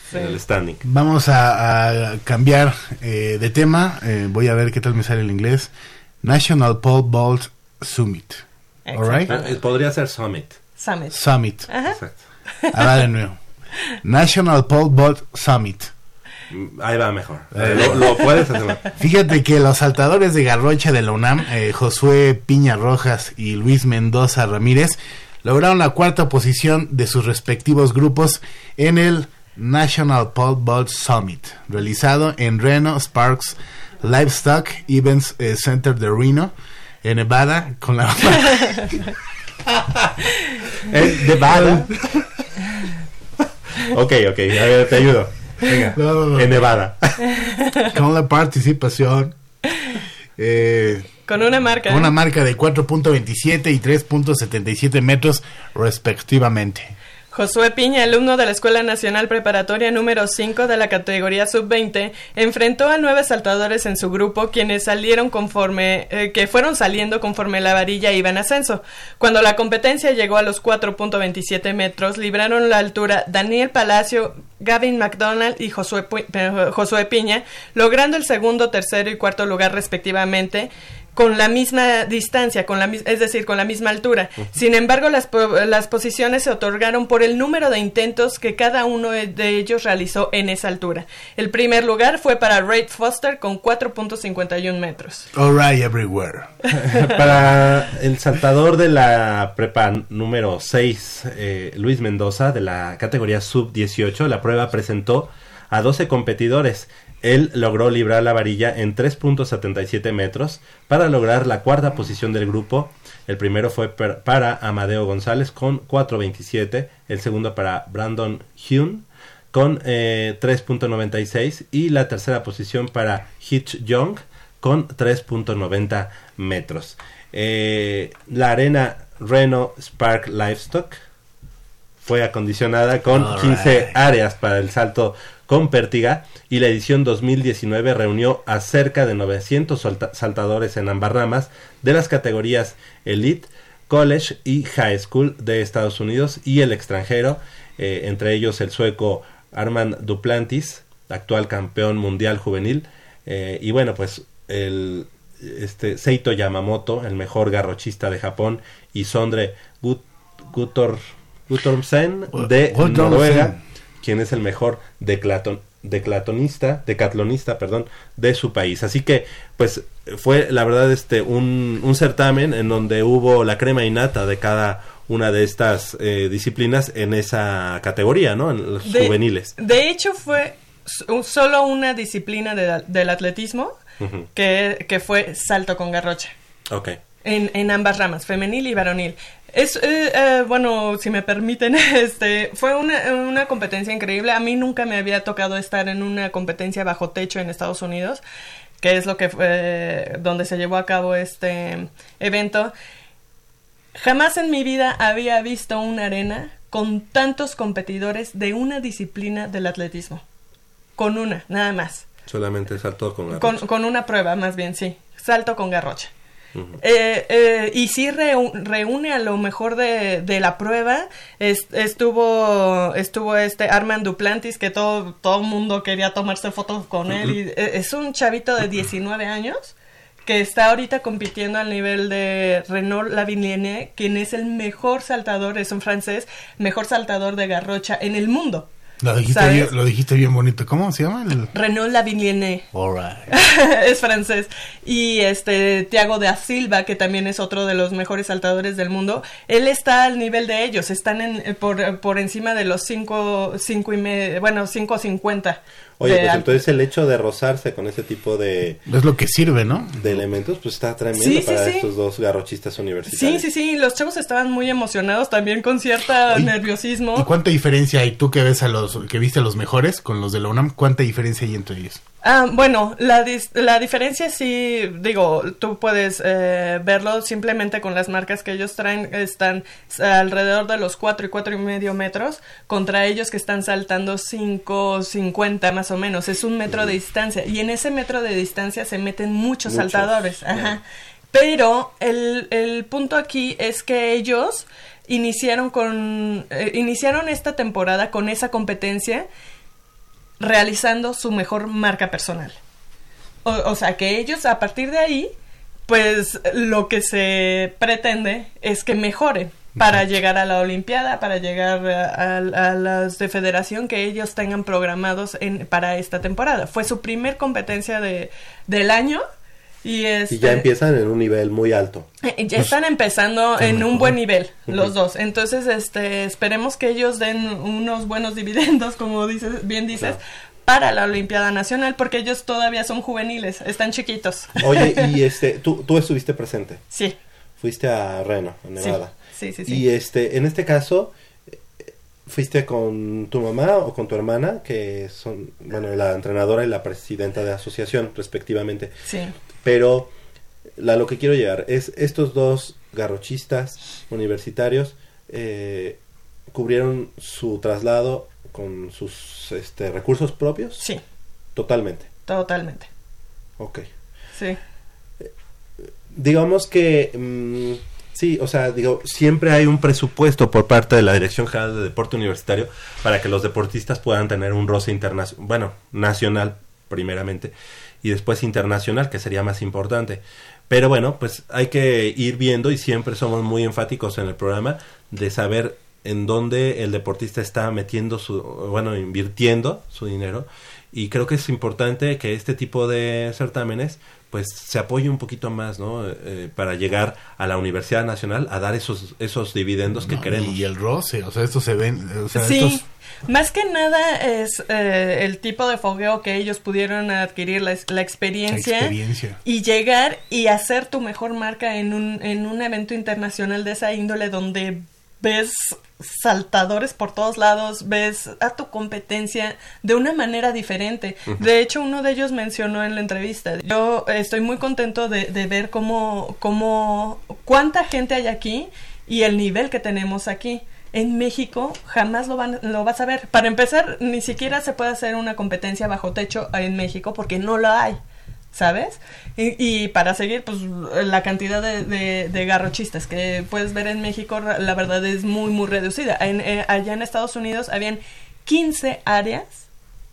Sí. en el standing. Vamos a, a cambiar eh, de tema. Eh, voy a ver qué tal me sale el inglés. National Pole Vault Summit. Alright? Ah, eh, podría ser Summit. Summit. Summit. Ajá. Exacto. Ahora de nuevo. National Pole Vault Summit. Mm, Ahí va mejor. Eh, lo, lo puedes hacer. Fíjate que los saltadores de Garrocha de la UNAM, eh, Josué Piña Rojas y Luis Mendoza Ramírez, lograron la cuarta posición de sus respectivos grupos en el National Pole Vault Summit, realizado en Reno Sparks Livestock Events eh, Center de Reno, en Nevada, con la, Eh, de Nevada. ok, ok. A ver, te ayudo. Venga. No, no, no. En Nevada. con la participación eh, Con una marca. con una marca de 4.27 y 3.77 metros respectivamente. Josué Piña, alumno de la Escuela Nacional Preparatoria número 5 de la categoría sub-20, enfrentó a nueve saltadores en su grupo, quienes salieron conforme, eh, que fueron saliendo conforme la varilla iba en ascenso. Cuando la competencia llegó a los 4.27 metros, libraron la altura Daniel Palacio, Gavin McDonald y Josué, eh, Josué Piña, logrando el segundo, tercero y cuarto lugar respectivamente con la misma distancia, con la, es decir, con la misma altura. Sin embargo, las, las posiciones se otorgaron por el número de intentos que cada uno de de ellos realizó en esa altura. El primer lugar fue para Ray Foster con 4.51 metros. Alright, everywhere. Para el saltador de la prepa número 6, eh, Luis Mendoza, de la categoría sub-18, la prueba presentó a 12 competidores. Él logró librar la varilla en 3.77 metros para lograr la cuarta posición del grupo. El primero fue per- para Amadeo González con 4.27, el segundo para Brandon Hune con eh, 3.96 y la tercera posición para Hitch Young con 3.90 metros. Eh, la arena Reno Spark Livestock fue acondicionada con All 15 right. áreas para el salto con pértiga y la edición 2019 reunió a cerca de 900 solta- saltadores en ambas ramas de las categorías Elite, College y High School de Estados Unidos y el extranjero, eh, entre ellos el sueco Armand Duplantis, actual campeón mundial juvenil, eh, y bueno, pues el este Seito Yamamoto, el mejor garrochista de Japón, y Sondre Gut, Gutor, Guttormsen de. Noruega, quien es el mejor declaton, declatonista, decatlonista, perdón, de su país. Así que, pues, fue la verdad este un, un certamen en donde hubo la crema innata de cada una de estas eh, disciplinas en esa categoría, ¿no? En los De- juveniles. De hecho, fue solo una disciplina de- del atletismo que, que fue salto con garrocha. Ok. En, en ambas ramas, femenil y varonil. Es, eh, eh, bueno, si me permiten, este, fue una, una competencia increíble. A mí nunca me había tocado estar en una competencia bajo techo en Estados Unidos, que es lo que fue, donde se llevó a cabo este evento. Jamás en mi vida había visto una arena con tantos competidores de una disciplina del atletismo. Con una, nada más. Solamente saltó con la Con, con una prueba, más bien, sí. Salto con garrocha. Eh, eh, y sí reu- reúne a lo mejor de, de la prueba. Es- estuvo estuvo este Armand Duplantis, que todo todo el mundo quería tomarse fotos con él. Y, eh, es un chavito de 19 años que está ahorita compitiendo al nivel de Renaud Lavillenie, quien es el mejor saltador, es un francés, mejor saltador de garrocha en el mundo. Lo dijiste, bien, lo dijiste bien bonito. ¿Cómo se llama? El... Renaud right. es francés. Y este Tiago de Silva, que también es otro de los mejores saltadores del mundo, él está al nivel de ellos, están en, eh, por, por encima de los 5 cinco y medio, bueno, 5.50. Oye, pues entonces el hecho de rozarse con ese tipo de, Es lo que sirve, ¿no? de elementos, pues está tremendo Sí, sí, para sí. estos dos garrochistas Sí, universitarios. sí, sí, los chavos estaban muy emocionados también con cierta Oye, nerviosismo. ¿Y cuánta diferencia hay? Tú que ves a los que viste a los mejores con los de la UNAM, ¿cuánta diferencia hay entre ellos? Ah, bueno, la, dis- la diferencia sí, digo, tú puedes eh, verlo simplemente con las marcas que ellos traen, están alrededor de los cuatro y cuatro y medio metros, contra ellos que están saltando 5, 50 más o menos, es un metro de distancia, y en ese metro de distancia se meten muchos, Muchos, saltadores, ajá. Pero el, el punto aquí es que ellos iniciaron con, eh, iniciaron esta temporada con esa competencia realizando su mejor marca personal. O, o sea que ellos a partir de ahí, pues lo que se pretende es que mejoren para llegar a la Olimpiada, para llegar a, a- a las de federación que ellos tengan programados en, para esta temporada. Fue su primer competencia de, del año y, Y este, ya empiezan en un nivel muy alto. eh, Ya están empezando en un buen nivel los dos. Entonces, este, esperemos que ellos den unos buenos dividendos, como dices, bien dices, Claro. para la Olimpiada Nacional, porque ellos todavía son juveniles, están chiquitos. Oye, y este, tú, tú estuviste presente, Sí, fuiste a Reno, en sí, Nevada. sí, sí. sí. Y este, en este caso, eh, ¿fuiste con tu mamá o con tu hermana, que son, bueno, la entrenadora y la presidenta de asociación, respectivamente? Sí. Pero la, lo que quiero llegar es, estos dos garrochistas universitarios eh, cubrieron su traslado con sus este, recursos propios. Sí, Totalmente. totalmente. Ok. Sí. Digamos que mm, sí, o sea, digo, siempre hay un presupuesto por parte de la Dirección General de Deporte Universitario para que los deportistas puedan tener un roce internacional, bueno, nacional primeramente y después internacional, que sería más importante. Pero bueno, pues hay que ir viendo y siempre somos muy enfáticos en el programa de saber en dónde el deportista está metiendo su, bueno, invirtiendo su dinero. Y creo que es importante que este tipo de certámenes pues se apoye un poquito más, ¿no? Eh, para llegar a la Universidad Nacional a dar esos esos dividendos que No, queremos. Y el roce, o sea, estos se ven, o sea, sí, estos más que nada es eh, el tipo de fogueo que ellos pudieron adquirir, la, la experiencia, La experiencia. y llegar y hacer tu mejor marca en un, en un evento internacional de esa índole donde ves saltadores por todos lados, ves a tu competencia de una manera diferente. De hecho, uno de ellos mencionó en la entrevista, yo estoy muy contento de, de ver cómo, cómo, cuánta gente hay aquí y el nivel que tenemos aquí. En México jamás lo, van, lo vas a ver. Para empezar, ni siquiera se puede hacer una competencia bajo techo en México porque no la hay. ¿Sabes? Y, y para seguir, pues la cantidad de, de- de garrochistas que puedes ver en México, la verdad es muy, muy reducida. En- eh, allá en Estados Unidos habían 15 áreas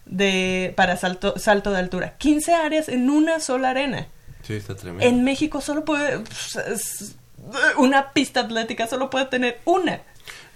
de para salto, salto de altura. 15 áreas en una sola arena. Sí, está tremendo. En México solo puede. pues, es- una pista atlética solo puede tener una.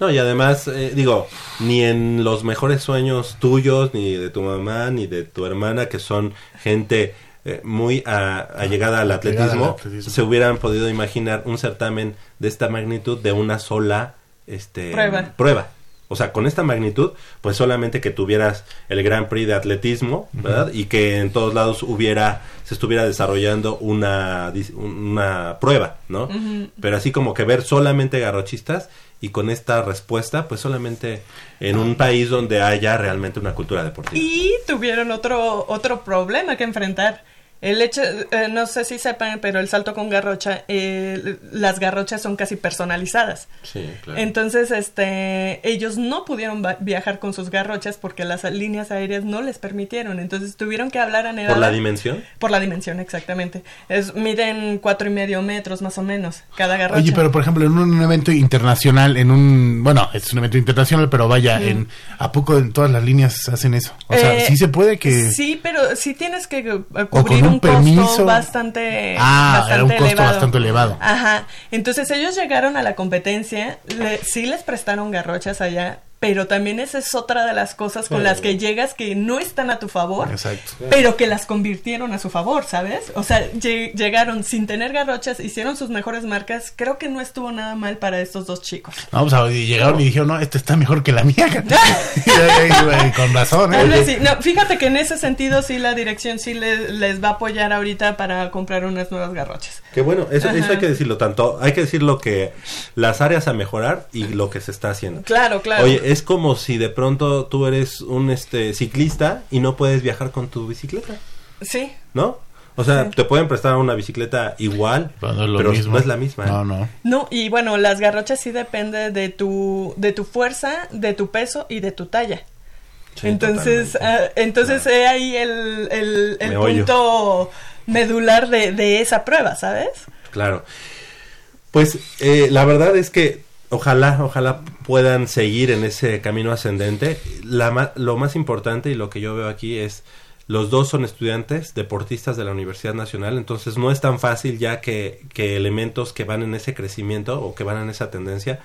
No, y además, eh, digo, ni en los mejores sueños tuyos, ni de tu mamá, ni de tu hermana, que son gente eh, muy a- allegada al atletismo, se hubieran podido imaginar un certamen de esta magnitud de una sola este, Prueba. prueba. O sea, con esta magnitud, pues solamente que tuvieras el Grand Prix de atletismo, ¿verdad? Y que en todos lados hubiera, se estuviera desarrollando una, una prueba, ¿no? Pero así como que ver solamente garrochistas y con esta respuesta, pues solamente en un país donde haya realmente una cultura deportiva. Y tuvieron otro, otro problema que enfrentar. El hecho, eh, no sé si sepan, pero el salto con garrocha, eh, las garrochas son casi personalizadas. Sí, claro. Entonces, este, ellos no pudieron viajar con sus garrochas porque las líneas aéreas no les permitieron. Entonces tuvieron que hablar a Nevada. ¿Por la dimensión? Por la dimensión, exactamente. Es, miden cuatro y medio metros más o menos cada garrocha. Oye, pero por ejemplo, en un evento internacional, en un, bueno, es un evento internacional, pero vaya, en ¿a poco en todas las líneas hacen eso? O sea, Eh, sí se puede que Sí, pero sí tienes que eh, un costo permiso. bastante Ah, bastante era un costo elevado. bastante elevado. Ajá. Entonces ellos llegaron a la competencia, le- sí les prestaron garrochas allá, pero también esa es otra de las cosas con las que llegas que no están a tu favor. Exacto. Pero que las convirtieron a su favor, ¿sabes? O sea, lle- llegaron sin tener garrochas, hicieron sus mejores marcas. Creo que no estuvo nada mal para estos dos chicos. No, pues, y llegaron y dijeron, no, esta está mejor que la mía. Con razón, ¿eh? vez sí. No, fíjate que en ese sentido sí la dirección sí le- les va a apoyar ahorita para comprar unas nuevas garrochas. Que bueno, eso, eso hay que decirlo tanto. Hay que decir lo que las áreas a mejorar y lo que se está haciendo. Claro, claro. Oye, es como si de pronto tú eres un este ciclista y no puedes viajar con tu bicicleta, sí. ¿no? O sea, Sí. te pueden prestar una bicicleta igual, Pero no es lo pero mismo. no es la misma. ¿eh? No, no. No, y bueno, las garrochas sí depende de tu de tu fuerza, de tu peso y de tu talla. Sí, entonces, ah, entonces he ahí el, el, el punto medular de, de esa prueba, ¿sabes? Claro. Pues eh, la verdad es que ojalá, ojalá puedan seguir en ese camino ascendente. La lo más importante y lo que yo veo aquí es los dos son estudiantes, deportistas de la Universidad Nacional, entonces no es tan fácil ya que, que elementos que van en ese crecimiento o que van en esa tendencia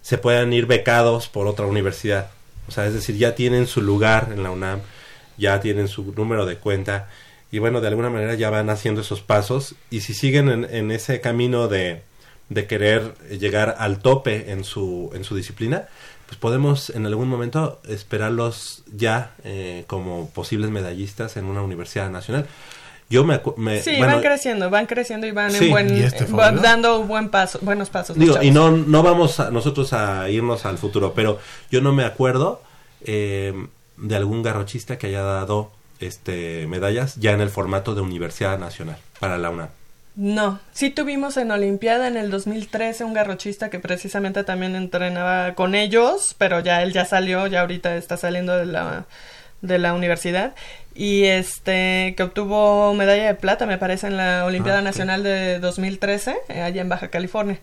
se puedan ir becados por otra universidad. O sea, es decir, ya tienen su lugar en la UNAM, ya tienen su número de cuenta y bueno, de alguna manera ya van haciendo esos pasos y si siguen en, en ese camino de, de querer llegar al tope en su, en su disciplina, pues podemos en algún momento esperarlos ya eh, como posibles medallistas en una universidad nacional. Yo me, me Sí, bueno, van creciendo, van creciendo y van Sí, en buen, y este dando buen paso, buenos pasos. Digo, y no, no vamos a, nosotros a irnos al futuro, pero yo no me acuerdo eh, de algún garrochista que haya dado este medallas ya en el formato de Universidad Nacional para la UNAM. No, sí tuvimos en Olimpiada en el 2013 un garrochista que precisamente también entrenaba con ellos, pero ya él ya salió, ya ahorita está saliendo de la de la universidad y este que obtuvo medalla de plata me parece en la Olimpiada Ah, ok. Nacional de 2013 eh, allá en Baja California.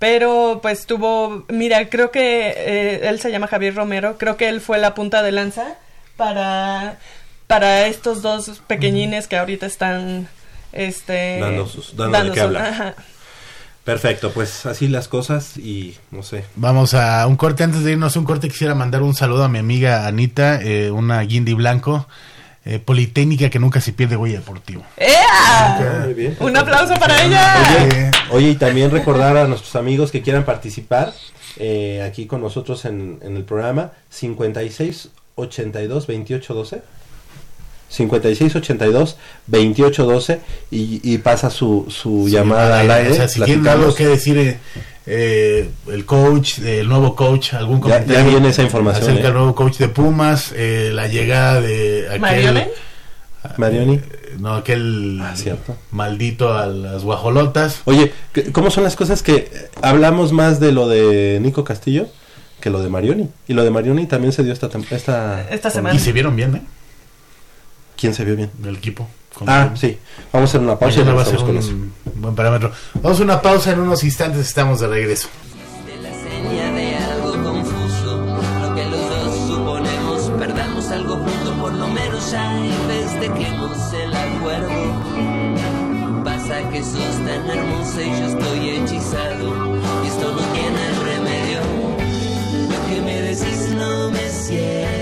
Pero pues tuvo, mira, creo que eh, él se llama Javier Romero, creo que él fue la punta de lanza para para estos dos pequeñines que ahorita están este Dando sus- dando de qué su- hablar. ajá. Perfecto, pues así las cosas y no sé. Vamos a un corte. Antes de irnos a un corte, quisiera mandar un saludo a mi amiga Anita, eh, una guindy blanco, eh, politécnica que nunca se pierde huella deportivo. ¡Ea! Muy bien. Un aplauso para ella. Oye, Oye, y también recordar a nuestros amigos que quieran participar eh, aquí con nosotros en, en el programa 56 82 28 12 56 82 28 12 y, y pasa su, su sí, llamada eh, al aire. O sea, si tienen algo que decir, eh, eh, el coach, el nuevo coach, algún comentario. ya viene esa información, Acerca eh. del nuevo coach de Pumas, eh, la llegada de aquel. Marione. Marioni. eh, No, aquel Ah, cierto. maldito a las guajolotas. Oye, ¿qué- ¿cómo son las cosas que eh, hablamos más de lo de Nico Castillo que lo de Marioni. Y lo de Marioni también se dio esta, esta, Esta semana. Y se vieron bien, ¿eh? ¿Quién se vio bien? El equipo. Ah, sí. Vamos a hacer una pausa y va a ser con eso. un buen parámetro. Vamos a una pausa en unos instantes, estamos de regreso. de la seña de algo confuso. Lo que los dos suponemos, perdamos algo juntos, por lo menos ya y festejemos el acuerdo. Pasa que sos tan hermosa y yo estoy hechizado. Y esto no tiene remedio. Lo que me decís no me cierra.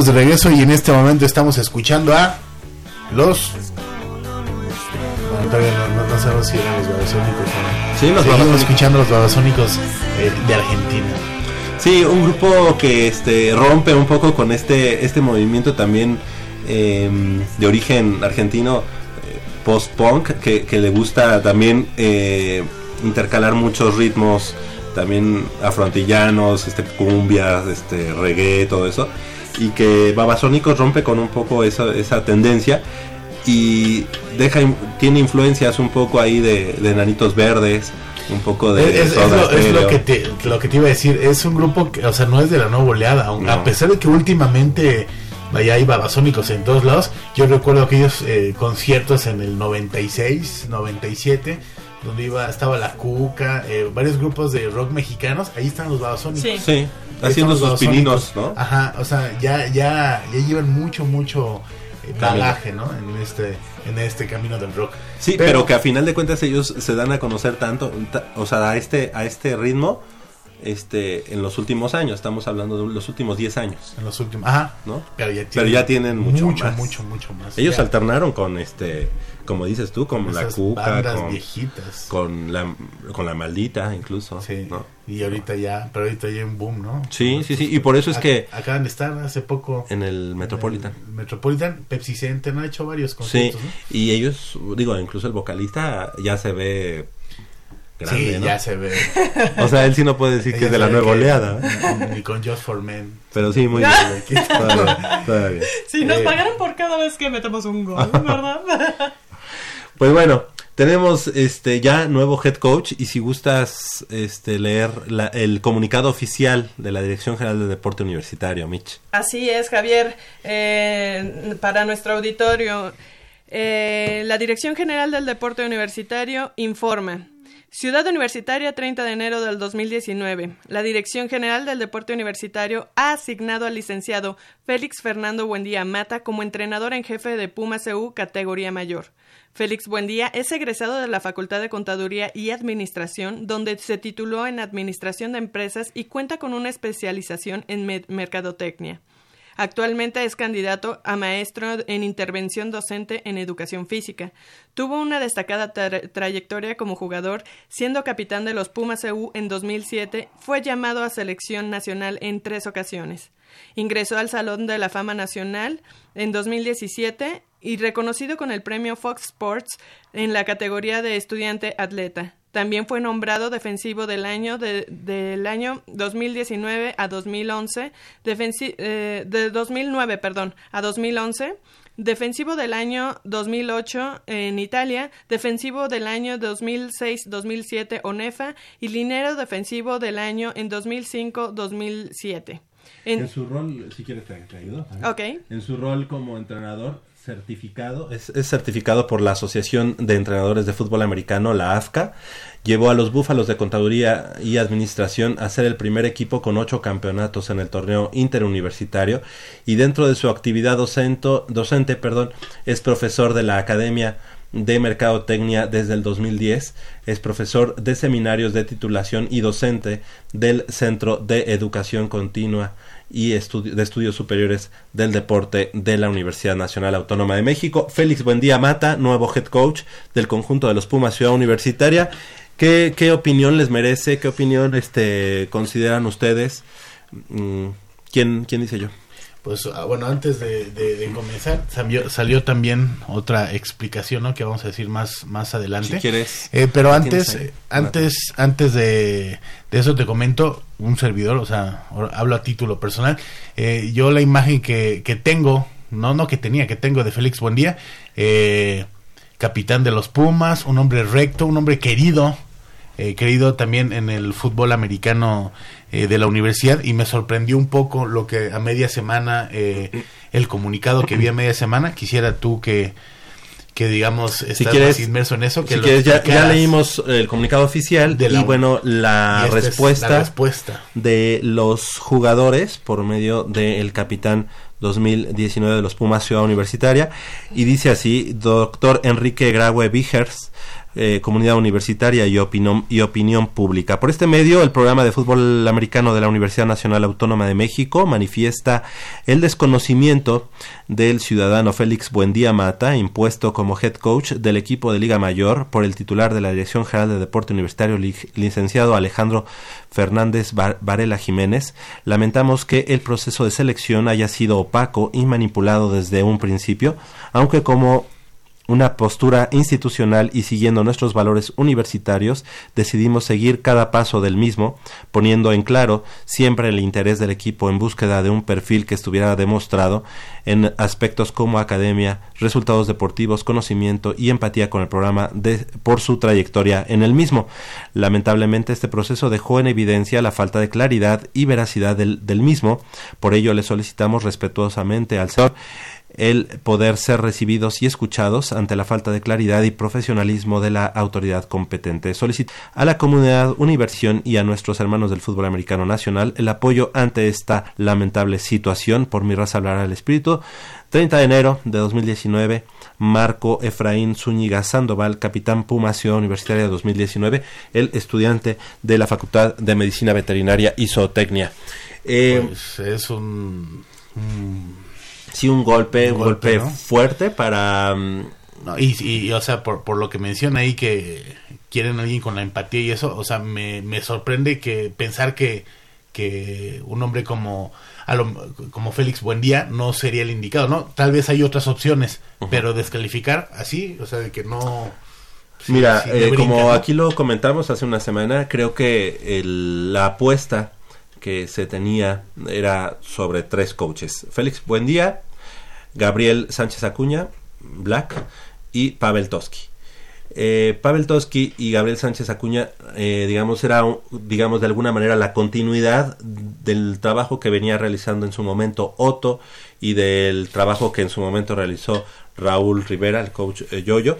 Estamos de regreso y en este momento estamos escuchando a los... Bueno, todavía no, no- no sabemos si eran los babasónicos o no. Sí, los Babasónicos. escuchando a los babasónicos eh, de Argentina. Sí, un grupo que este rompe un poco con este este movimiento también eh, de origen argentino eh, post-punk que, que le gusta también eh, intercalar muchos ritmos también afroantillanos, este cumbias, este reggae, todo eso y que Babasónicos rompe con un poco esa, esa tendencia y deja tiene influencias un poco ahí de, de Nanitos Verdes, un poco de Es, es- lo, es lo que te, lo que te iba a decir. Es un grupo que, o sea, no es de la nueva oleada. aun- No. A pesar de que últimamente vaya hay babasónicos en todos lados. Yo recuerdo aquellos eh, conciertos en el 96, 97, donde iba estaba la Cuca, eh, varios grupos de rock mexicanos. Ahí están los babasónicos. Sí. Sí, haciendo sus los pininos. ¿no? Ajá, o sea, ya, ya, ya llevan mucho, mucho eh, bagaje, ¿no? En este, en este camino del rock. Sí, pero, que a final de cuentas ellos se dan a conocer tanto, ta- o sea, a este, a este ritmo, este, en los últimos años. Estamos hablando de los últimos 10 años, en los últimos, ajá, ¿no? pero ya tienen, Pero ya tienen mucho mucho, más. mucho, mucho más. Ellos Ya. alternaron con este, como dices tú, con la cuca, bandas con, viejitas. con la, con la maldita, incluso. Sí, ¿no? y ahorita ya, pero ahorita ya un boom, ¿no? Sí, sí, sí, y por eso es que Acaban de estar hace poco. en el Metropolitan. en el Metropolitan, Pepsi Center, han hecho varios Sí, conciertos, ¿no? y ellos, digo, incluso el vocalista ya se ve grande, sí, ¿no? ya se ve. O sea, él sí no puede decir que es de la nueva que- oleada. ¿eh? Ni con Just for Men. Pero sí, muy bien. Todavía, todavía. Sí, nos Eh. pagaron por cada vez que metemos un gol, ¿verdad? Pues bueno, tenemos este ya nuevo head coach y si gustas este leer la- el comunicado oficial de la Dirección General de Deporte Universitario, Mitch. Así es, Javier. Eh, para nuestro auditorio, eh, la Dirección General del Deporte Universitario informa. Ciudad Universitaria, 30 de enero del 2019. La Dirección General del Deporte Universitario ha asignado al licenciado Félix Fernando Buendía Mata como entrenador en jefe de Pumas EU categoría mayor. Félix Buendía es egresado de la Facultad de Contaduría y Administración, donde se tituló en Administración de Empresas y cuenta con una especialización en me- Mercadotecnia. Actualmente es candidato a maestro en intervención docente en educación física. Tuvo una destacada tra- trayectoria como jugador, siendo capitán de los Pumas EU en 2007, fue llamado a selección nacional en tres ocasiones. Ingresó al Salón de la Fama Nacional en 2017 y reconocido con el premio Fox Sports en la categoría de estudiante atleta. También fue nombrado defensivo del año de- del año 2019 a 2011, defensi- eh, de 2009, perdón, a 2011, defensivo del año 2008 en Italia, defensivo del año 2006-2007 ONEFA y linero defensivo del año en 2005-2007. En- En su rol, si quieres te te ayudo. Ok. En su rol como entrenador certificado, Es, es certificado por la Asociación de Entrenadores de Fútbol Americano, la AFCA. Llevó a los Búfalos de Contaduría y Administración a ser el primer equipo con ocho campeonatos en el torneo interuniversitario y dentro de su actividad docente perdón, es profesor de la Academia de Mercadotecnia desde el 2010, es profesor de seminarios de titulación y docente del Centro de Educación Continua y de Estudios Superiores del Deporte de la Universidad Nacional Autónoma de México. Félix Buendía Mata, nuevo head coach del conjunto de los Pumas Ciudad Universitaria. ¿Qué, qué opinión les merece? ¿Qué opinión este, consideran ustedes? Mm, ¿Quién, ¿Quién dice yo? Pues ah, bueno, antes de, de- de comenzar, salió, salió también otra explicación, ¿no? Que vamos a decir más, más adelante. Si quieres, Eh, pero ¿la tienes antes, antes, antes de, de eso te comento, un servidor, o sea, hablo a título personal. eh, yo la imagen que, que tengo, no, no que tenía, que tengo de Félix Buendía, eh, capitán de los Pumas, un hombre recto, un hombre querido, eh, querido también en el fútbol americano eh, de la universidad y me sorprendió un poco lo que a media semana, eh, el comunicado que vi a media semana, quisiera tú que, que digamos, estás quieres- más inmerso en eso, que si quieres, ya, leímos el comunicado oficial De la- y bueno, la Y respuesta, la respuesta. de los jugadores por medio del capitán 2019 de los Pumas Ciudad Universitaria y dice así, doctor Enrique Graue Vigers, eh, comunidad universitaria y opinión, y opinión pública. Por este medio, el programa de fútbol americano de la Universidad Nacional Autónoma de México manifiesta el desconocimiento del ciudadano Félix Buendía Mata, impuesto como head coach del equipo de Liga Mayor por el titular de la Dirección General de Deporte Universitario, li- licenciado Alejandro Fernández Var- Varela Jiménez. Lamentamos que el proceso de selección haya sido opaco y manipulado desde un principio, aunque como una postura institucional y siguiendo nuestros valores universitarios, decidimos seguir cada paso del mismo, poniendo en claro siempre el interés del equipo en búsqueda de un perfil que estuviera demostrado en aspectos como academia, resultados deportivos, conocimiento y empatía con el programa de, por su trayectoria en el mismo. Lamentablemente este proceso dejó en evidencia la falta de claridad y veracidad del, del mismo, por ello le solicitamos respetuosamente al señor el poder ser recibidos y escuchados ante la falta de claridad y profesionalismo de la autoridad competente. Solicito a la comunidad Universión y a nuestros hermanos del fútbol americano nacional el apoyo ante esta lamentable situación. Por mi raza hablará el espíritu. 30 de enero de 2019, Marco Efraín Zúñiga Sandoval, capitán Puma Ciudad Universitaria de 2019, el estudiante de la Facultad de Medicina Veterinaria y Zootecnia. Eh, Pues es un- sí, un golpe, Un golpe, golpe, ¿no? fuerte para... mm, no, y, y, o sea, por, por lo que menciona ahí que quieren a alguien con la empatía y eso, o sea, me, me sorprende que pensar que, que un hombre como a lo- como Félix Buendía no sería el indicado, ¿no? Tal vez hay otras opciones, pero descalificar así, o sea, de que no... Mira, eh, como aquí lo comentamos hace una semana, creo que el- la apuesta que se tenía era sobre tres coaches. Félix Buendía, Gabriel Sánchez Acuña, Black y Pavel Toski. Eh, Pavel Toski y Gabriel Sánchez Acuña, eh, digamos, era, digamos, de alguna manera la continuidad del trabajo que venía realizando en su momento Otto y del trabajo que en su momento realizó Raúl Rivera, el coach eh, Yoyo,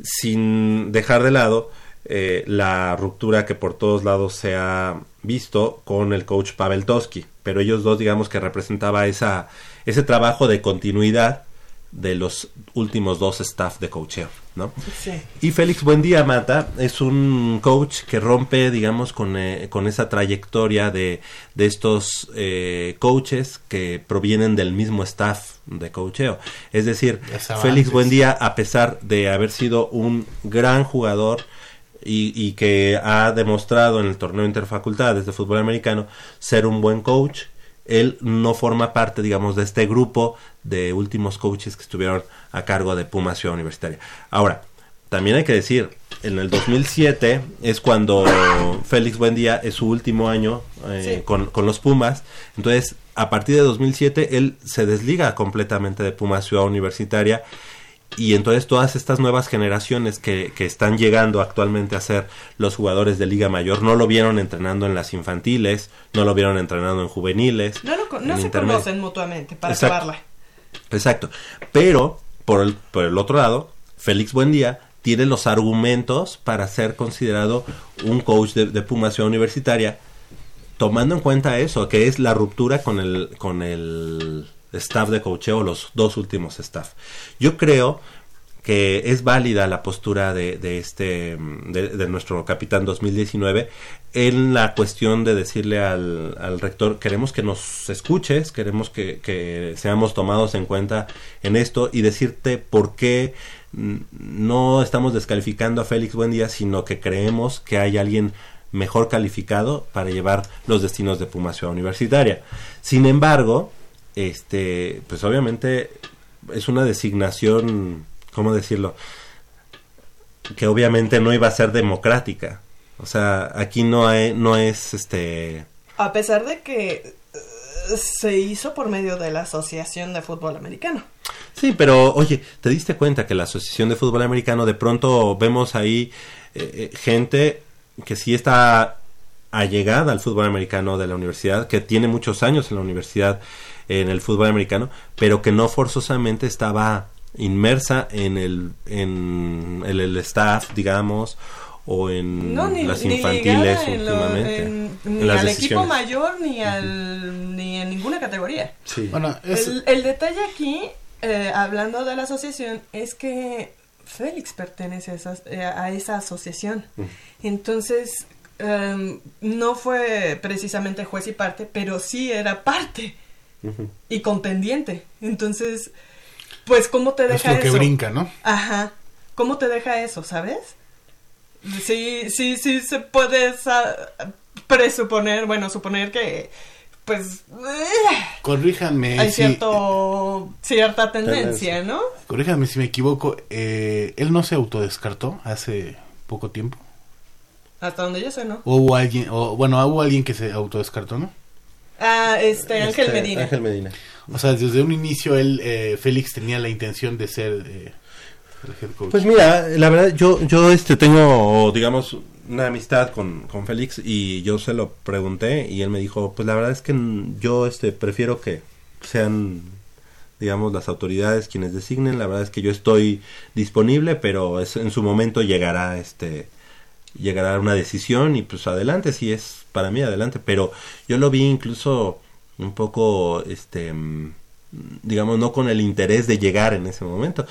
sin dejar de lado la ruptura que por todos lados se ha visto con el coach Pavel Toski. Pero ellos dos, digamos, que representaba esa, ese trabajo de continuidad de los últimos dos staff de coacheo, ¿no? Y Félix Buendía Mata es un coach que rompe, digamos, con, eh, con esa trayectoria de, de estos eh, coaches que provienen del mismo staff de coacheo. Es decir. Félix Buendía, a pesar de haber sido un gran jugador, y, y que ha demostrado en el torneo interfacultades de fútbol americano ser un buen coach él no forma parte, digamos, de este grupo de últimos coaches que estuvieron a cargo de Pumas Ciudad Universitaria. Ahora, también hay que decir, en el 2007 es cuando Félix Buendía es su último año eh, Sí. con, con los Pumas. Entonces, a partir de 2007, él se desliga completamente de Pumas Ciudad Universitaria. Y entonces todas estas nuevas generaciones que, que están llegando actualmente a ser los jugadores de Liga Mayor no lo vieron entrenando en las infantiles, no lo vieron entrenando en juveniles. No, lo no en se conocen mutuamente para Exacto. acabarla. Exacto. Pero, por el, por el otro lado, Félix Buendía tiene los argumentos para ser considerado un coach de, de Ciudad Universitaria, tomando en cuenta eso, que es la ruptura con el, con el staff de coacheo, los dos últimos staff. Yo creo que es válida la postura de, de este mm, de, nuestro capitán 2019 en la cuestión de decirle al, al rector queremos que nos escuches queremos que, que seamos tomados en cuenta en esto y decirte por qué no estamos descalificando a Félix Buendía sino que creemos que hay alguien mejor calificado para llevar los destinos de Pumas Ciudad Universitaria sin embargo este pues obviamente es una designación ¿cómo decirlo? Que obviamente no iba a ser democrática. O sea, aquí no hay, no es este A pesar de que eh, se hizo por medio de la Asociación de Fútbol Americano. Sí, pero oye, ¿te diste cuenta que la Asociación de Fútbol Americano de pronto vemos ahí eh, eh, gente que sí está allegada al fútbol americano de la universidad, que tiene muchos años en la universidad en el fútbol americano, pero que no forzosamente estaba inmersa en el, en el, el staff, digamos, o en No, ni, las ni infantiles en lo- últimamente. en- en ni las al equipo mayor ni al ni en ninguna categoría. Sí. Bueno, es, El, el detalle aquí, eh, hablando de la asociación, es que Félix pertenece a esa, eh, a esa asociación. Entonces, em, no fue precisamente juez y parte, pero sí era parte Y contendiente. Entonces, pues, ¿cómo te es deja lo que eso? brinca, ¿no? Ajá. ¿Cómo te deja eso, sabes? Sí, sí, sí se puede presuponer, bueno, suponer que, pues, eh, Corríjanme hay si, cierto, cierta tendencia, Tendencia. ¿no? corríjanme si me equivoco. eh, él no se autodescartó hace poco tiempo. Hasta donde yo sé, ¿no? O hubo alguien, o bueno, hubo alguien que se autodescartó, ¿no? Ah, este, Ángel Este, Medina. Ángel Medina. O sea, desde un inicio él, eh, Félix tenía la intención de ser eh, el head coach. Pues mira, la verdad, yo, yo este tengo, digamos, una amistad con, con Félix y yo se lo pregunté y él me dijo, pues la verdad es que yo este prefiero que sean, digamos, las autoridades quienes designen. La verdad es que yo estoy disponible, pero es, en su momento llegará este llegará una decisión y pues adelante si es para mí adelante pero yo lo vi incluso un poco este mm, digamos no con el interés de llegar en ese momento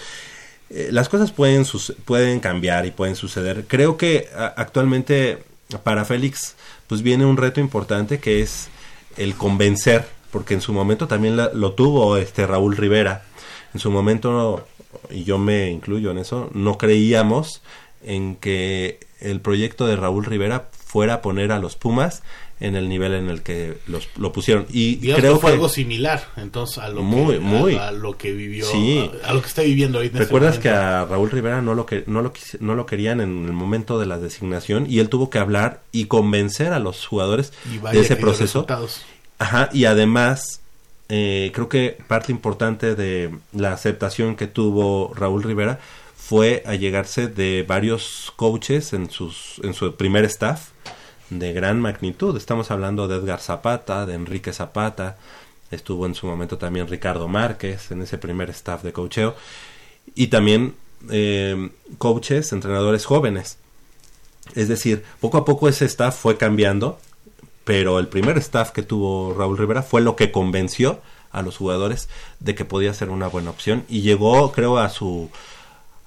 eh, las cosas pueden pueden cambiar y pueden suceder. Creo que a- actualmente para Félix pues viene un reto importante que es el convencer, porque en su momento también la- lo tuvo este Raúl Rivera. En su momento y yo me incluyo en eso, no creíamos en que el proyecto de Raúl Rivera fuera a poner a los Pumas en el nivel en el que los, lo pusieron y Digamos creo que fue que algo similar, entonces, a lo Muy, que, muy. A, a lo que vivió, Sí. a, a lo que está viviendo ahorita. este ¿Recuerdas que a Raúl Rivera no lo, que, no, lo no lo querían en el momento de la designación y él tuvo que hablar y convencer a los jugadores de ese proceso? Ajá, y además eh, creo que parte importante de la aceptación que tuvo Raúl Rivera fue allegarse de varios coaches en, sus, en su primer staff de gran magnitud. Estamos hablando de Edgar Zapata, de Enrique Zapata, estuvo en su momento también Ricardo Márquez en ese primer staff de coacheo y también eh, coaches, entrenadores jóvenes. Es decir, poco a poco ese staff fue cambiando, pero el primer staff que tuvo Raúl Rivera fue lo que convenció a los jugadores de que podía ser una buena opción y llegó, creo, a su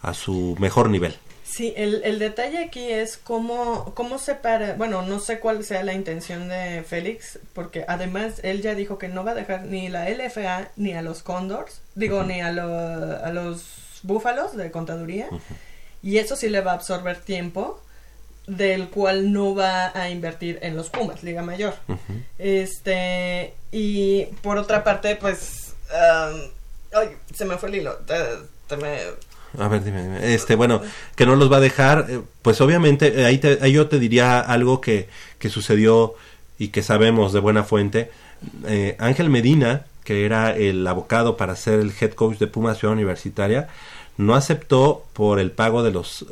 a su mejor nivel. Sí, el, el detalle aquí es cómo, cómo separa, bueno, no sé cuál sea la intención de Félix, porque además él ya dijo que no va a dejar ni la LFA ni a los Condors, digo, ni a, lo- a los Búfalos de contaduría, y eso sí le va a absorber tiempo, del cual no va a invertir en los Pumas, Liga Mayor. Este, y por otra parte, pues, um, ay, se me fue el hilo. Te- te me- A ver, dime, dime. Este, bueno, que no los va a dejar, eh, pues obviamente, eh, ahí, te- ahí yo te diría algo que, que sucedió y que sabemos de buena fuente. Eh, Ángel Medina, que era el abocado para ser el head coach de Pumas Ciudad Universitaria, no aceptó por el pago de los,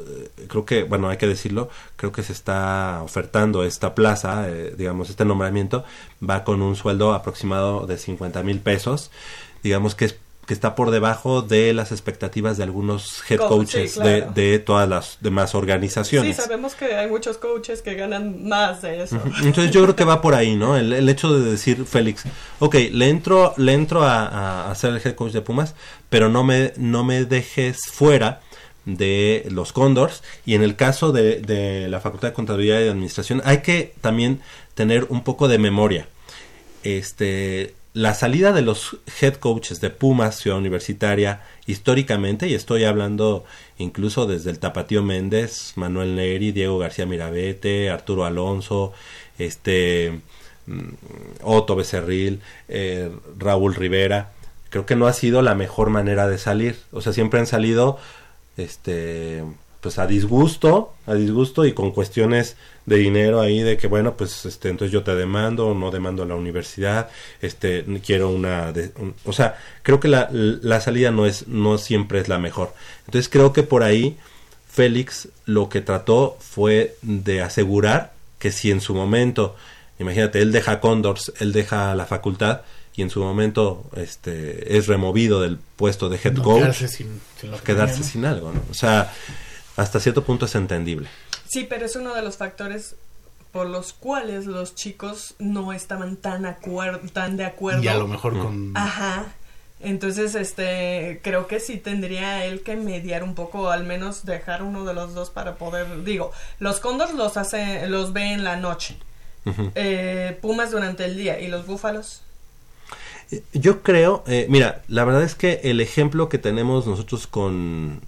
creo que, bueno, hay que decirlo, creo que se está ofertando esta plaza, eh, digamos, este nombramiento, va con un sueldo aproximado de 50 mil pesos, digamos que es que está por debajo de las expectativas de algunos head Co- coaches sí, claro. de, de todas las demás Sí, organizaciones. sabemos que hay muchos coaches que ganan más de eso. Entonces yo creo que va por ahí, ¿no? El, el hecho de decir, Félix, ok, le entro, le entro a, ser el head coach de Pumas, pero no me, no me dejes fuera de los Condors y en el caso de, de la Facultad de Contaduría y Administración hay que también tener un poco de memoria. Este, la salida de los head coaches de Pumas Ciudad Universitaria históricamente, y estoy hablando incluso desde el Tapatío Méndez, Manuel Neri, Diego García Mirabete, Arturo Alonso, este mm, Otto Becerril, eh, Raúl Rivera, creo que no ha sido la mejor manera de salir. O sea, siempre han salido este pues a disgusto, a disgusto y con cuestiones de dinero ahí de que bueno, pues este entonces yo te demando o no demando a la universidad, este quiero una de- un- o sea, creo que la, la salida no es no siempre es la mejor. Entonces creo que por ahí Félix lo que trató fue de asegurar que si en su momento, imagínate, él deja Condors, él deja la facultad y en su momento este es removido del puesto de head No coach, quedarse sin- sin lo que quedarse tenía, ¿no? sin algo, ¿no? O sea, hasta cierto punto es entendible. Sí, pero es uno de los factores por los cuales los chicos no estaban tan, acuer- tan de acuerdo. Y a lo mejor con... Ajá. Entonces, este, creo que sí tendría él que mediar un poco, o al menos dejar uno de los dos para poder, digo, los cóndors los hace, los ve en la noche, eh, Pumas durante el día y los búfalos. Yo creo, eh, mira, la verdad es que el ejemplo que tenemos nosotros con,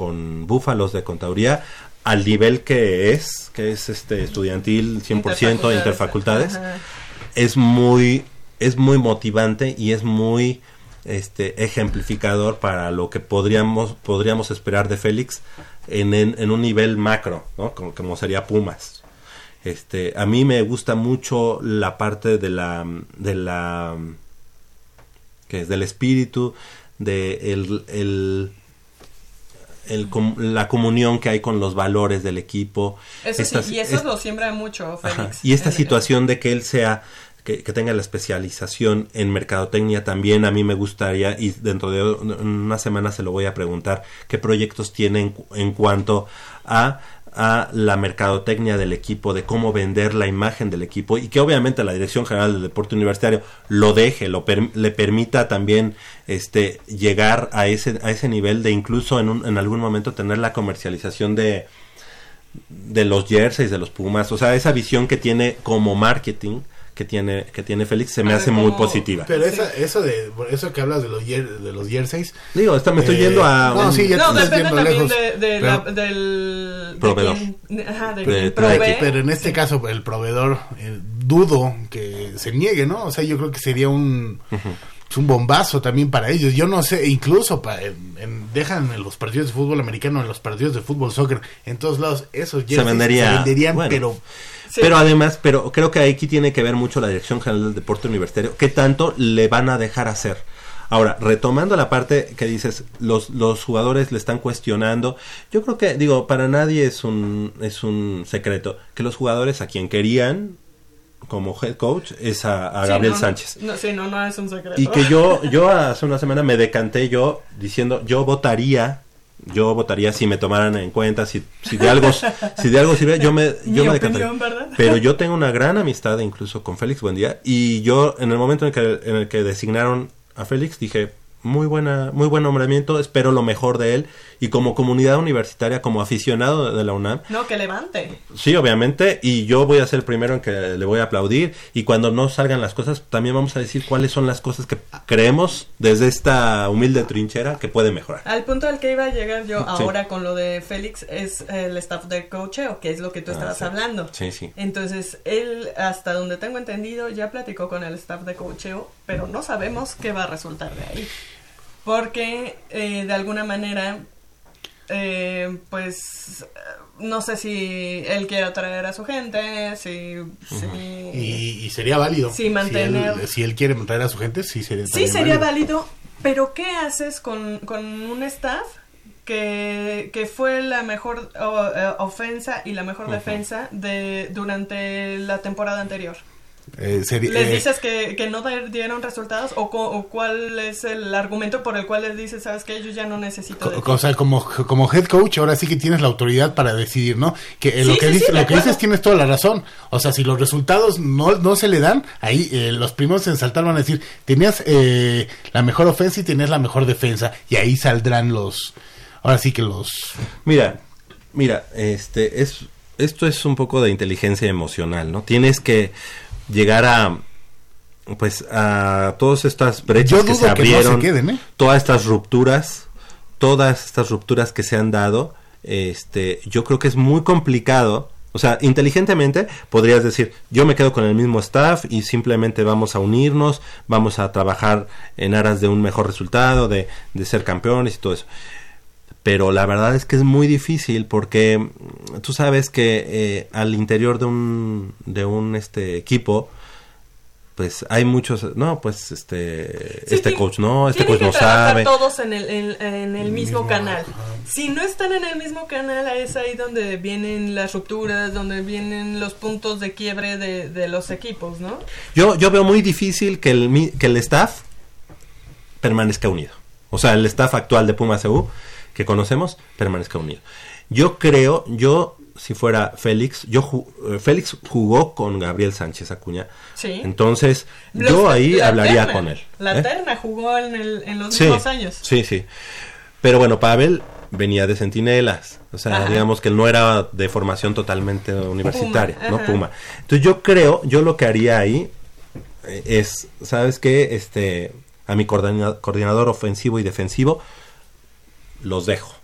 con Búfalos de Contaduría, al nivel que es, que es este estudiantil 100% interfacultades, Interfacultades, ajá. es muy es muy motivante y es muy este ejemplificador para lo que podríamos podríamos esperar de Félix en, en, en un nivel macro, ¿no? Como, como sería Pumas. Este, a mí me gusta mucho la parte de la de la que es del espíritu, de el, el, el la comunión que hay con los valores del equipo. Eso Esta- sí, y eso es- lo siembra mucho Félix. Y esta situación de que él sea, que, que tenga la especialización en mercadotecnia también a mí me gustaría, y dentro de una semana se lo voy a preguntar, qué proyectos tiene en, en cuanto a, a la mercadotecnia del equipo, de cómo vender la imagen del equipo, y que obviamente la Dirección General del Deporte Universitario lo deje, lo le permita también este llegar a ese, a ese nivel de incluso en, un, en algún momento tener la comercialización de, de los jerseys de los Pumas, o sea, esa visión que tiene como marketing que tiene que tiene Félix se me hace muy positiva. Pero esa, eso de eso que hablas de los de los jerseys. Digo, esta me estoy yendo a No, un- sí, ya no, te depende también lejos. de, de pero, la- del... de Proveedor. ajá, de pero en este caso el proveedor eh, dudo que se niegue, ¿no? O sea, yo creo que sería un es un bombazo también para ellos. Yo no sé, incluso pa- en- en- dejan en los partidos de fútbol americano, en los partidos de fútbol soccer, en todos lados esos jerseys vendería, se venderían, bueno. pero Pero además, pero creo que aquí tiene que ver mucho la Dirección General del Deporte Universitario, qué tanto le van a dejar hacer. Ahora, retomando la parte que dices, los, los jugadores le están cuestionando, yo creo que, digo, para nadie es un, es un secreto, que los jugadores a quien querían como head coach es a, a Sí, Gabriel no, Sánchez. No, sí, no, no es un secreto. Y que yo, yo hace una semana me decanté yo diciendo, yo votaría, yo votaría si me tomaran en cuenta, si, si de algo, si de algo sirve, yo me, yo me decantaría. Pero yo tengo una gran amistad incluso con Félix Buendía y yo en el momento en el que, en el que designaron a Félix dije, muy buena, muy buen nombramiento, espero lo mejor de él y como comunidad universitaria, como aficionado de la UNAM, No, que levante. sí, obviamente, y yo voy a ser el primero en que le voy a aplaudir y cuando no salgan las cosas, también vamos a decir cuáles son las cosas que creemos desde esta humilde trinchera que puede mejorar. Al punto al que iba a llegar yo Sí. ahora con lo de Félix es el staff de coacheo, que es lo que tú Ah, estabas sí. hablando. Sí, sí. Entonces, él, hasta donde tengo entendido, ya platicó con el staff de coacheo, pero no sabemos qué va a resultar de ahí. Porque, eh, de alguna manera, eh, pues, no sé si él quiere traer a su gente, si... si- Y, y sería válido. Sí, mantener- Si él, si él quiere traer a su gente, sí sería Sí, sería válido, pero ¿qué haces con, con un staff que, que fue la mejor eh, ofensa y la mejor defensa de durante la temporada anterior? Eh, sería- ¿Les eh, dices que, que no dieron resultados o, co- o cuál es el argumento por el cual les dices, sabes que yo ya no necesito de ti"? O sea, como, como head coach, ahora sí que tienes la autoridad para decidir, ¿no? Que eh, lo que, sí, dice- sí, de lo que dices tienes toda la razón. O sea, si los resultados no, no se le dan, ahí eh, los primeros en saltar van a decir, tenías eh, la mejor ofensa y tenías la mejor defensa. Y ahí saldrán los, ahora sí que los... Mira, mira, este es esto es un poco de inteligencia emocional, ¿no? Tienes que llegar a pues a todas estas brechas Yo que se que no abrieron, se queden, ¿eh? todas estas rupturas, todas estas rupturas que se han dado, este, yo creo que es muy complicado. O sea, inteligentemente podrías decir, yo me quedo con el mismo staff y simplemente vamos a unirnos, vamos a trabajar en aras de un mejor resultado, de, de ser campeones y todo eso pero la verdad es que es muy difícil porque mm, tú sabes que eh, al interior de un de un este equipo pues hay muchos no pues este Sí, este coach no este coach no que sabe todos en el, en, en el mismo canal. Si no están en el mismo canal, es ahí donde vienen las rupturas, donde vienen los puntos de quiebre de, de los equipos, ¿no? yo yo veo muy difícil que el mi- que el staff permanezca unido o sea el staff actual de Pumas EU que conocemos permanezca unido yo creo yo si fuera Félix yo ju- eh, Félix jugó con Gabriel Sánchez Acuña Sí. entonces Los- yo ahí la hablaría terna, con él La ¿eh? terna jugó en, el- en los Sí, mismos años. Sí, sí. Pero bueno, Pavel venía de Centinelas. O sea, Ajá. digamos que él no era de formación totalmente universitaria, Puma, ¿no? ajá. Puma. Entonces yo creo, yo lo que haría ahí eh, es, ¿sabes qué? Este, a mi coordina- coordinador ofensivo y defensivo los dejo.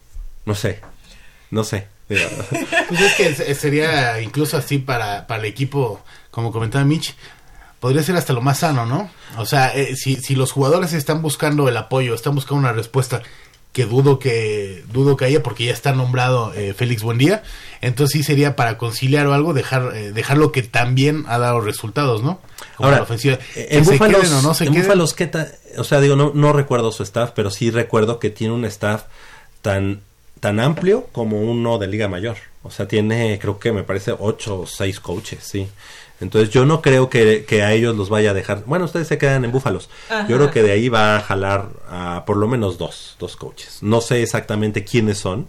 No sé. No sé. Pues es que se- sería incluso así para, para el equipo, como comentaba Mitch, podría ser hasta lo más sano, ¿no? O sea, eh, si, si los jugadores están buscando el apoyo, están buscando una respuesta que dudo que dudo que haya porque ya está nombrado eh, Félix Buendía, entonces sí sería para conciliar o algo dejar eh, dejar lo que también ha dado resultados, ¿no? Ahora, la ofensiva. eh, Que en se Búfalos, queden o no se en queden. Búfalos, ¿qué ta- o sea, digo, no, no recuerdo su staff, pero sí recuerdo que tiene un staff tan, tan amplio como uno de Liga Mayor. O sea, tiene, creo que me parece, ocho o seis coaches, sí. Entonces yo no creo que, que a ellos los vaya a dejar. Bueno, ustedes se quedan en Búfalos. Ajá. Yo creo que de ahí va a jalar a por lo menos dos, dos coaches. No sé exactamente quiénes son.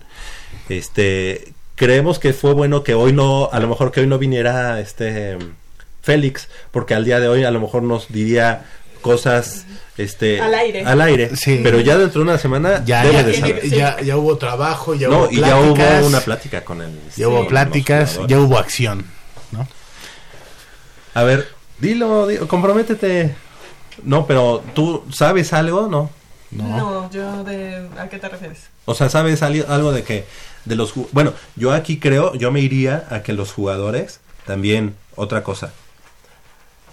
Este, creemos que fue bueno que hoy no, a lo mejor que hoy no viniera este Félix, porque al día de hoy a lo mejor nos diría cosas este Al aire. al aire Sí. pero ya dentro de una semana ya, debe ya, de ya, saber. ya- ya hubo trabajo, ya no hubo y ya hubo una plática con él ya hubo pláticas, ya hubo acción, ¿no? a ver dilo, dilo, comprométete no pero tú sabes algo no No, yo de... ¿A qué te refieres? O sea, ¿sabes algo de que de los bueno, yo aquí creo, yo me iría a que los jugadores también otra cosa.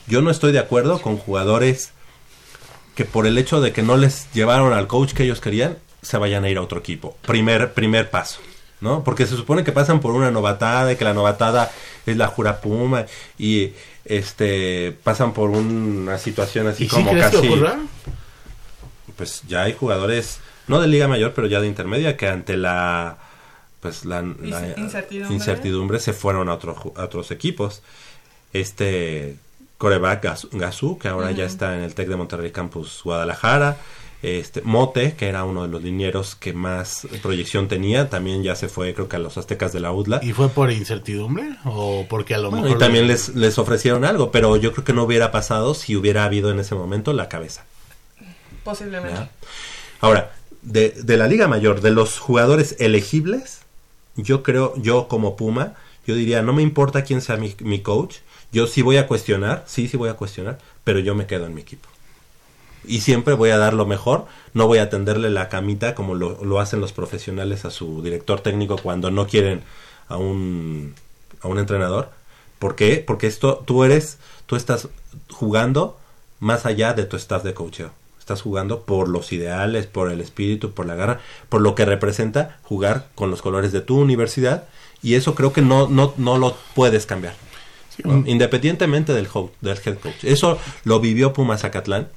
Yo no estoy de acuerdo con jugadores que por el hecho de que no les llevaron al coach que ellos querían, se vayan a ir a otro equipo. Primer primer paso, ¿no? Porque se supone que pasan por una novatada y que la novatada es la jura puma y este pasan por una situación así ¿Y como casi pues ya hay jugadores no de liga mayor pero ya de intermedia que ante la pues la, la incertidumbre. incertidumbre se fueron a, otro a otros equipos este coreback Gazú que ahora ya está en el Tec de Monterrey Campus Guadalajara. Este Mote que era uno de los linieros que más proyección tenía también ya se fue creo que a los Aztecas de la UDLA. ¿Y fue por incertidumbre o porque a lo Bueno, mejor y también les, les ofrecieron algo pero yo creo que no hubiera pasado si hubiera habido en ese momento la cabeza. Posiblemente. ¿ya? Ahora, de, de la Liga Mayor, de los jugadores elegibles, yo creo, yo como Puma, yo diría, no me importa quién sea mi, mi coach, yo sí voy a cuestionar, sí, sí voy a cuestionar, pero yo me quedo en mi equipo. Y siempre voy a dar lo mejor, no voy a tenderle la camita como lo, lo hacen los profesionales a su director técnico cuando no quieren a un, a un entrenador. ¿Por qué? Porque esto, tú eres, tú estás jugando más allá de tu staff de coacheo. Estás jugando por los ideales, por el espíritu, por la garra, por lo que representa jugar con los colores de tu universidad. Y eso creo que no, no, no lo puedes cambiar. ¿No? Independientemente del, del head coach. Eso lo vivió Pumas Zacatlán.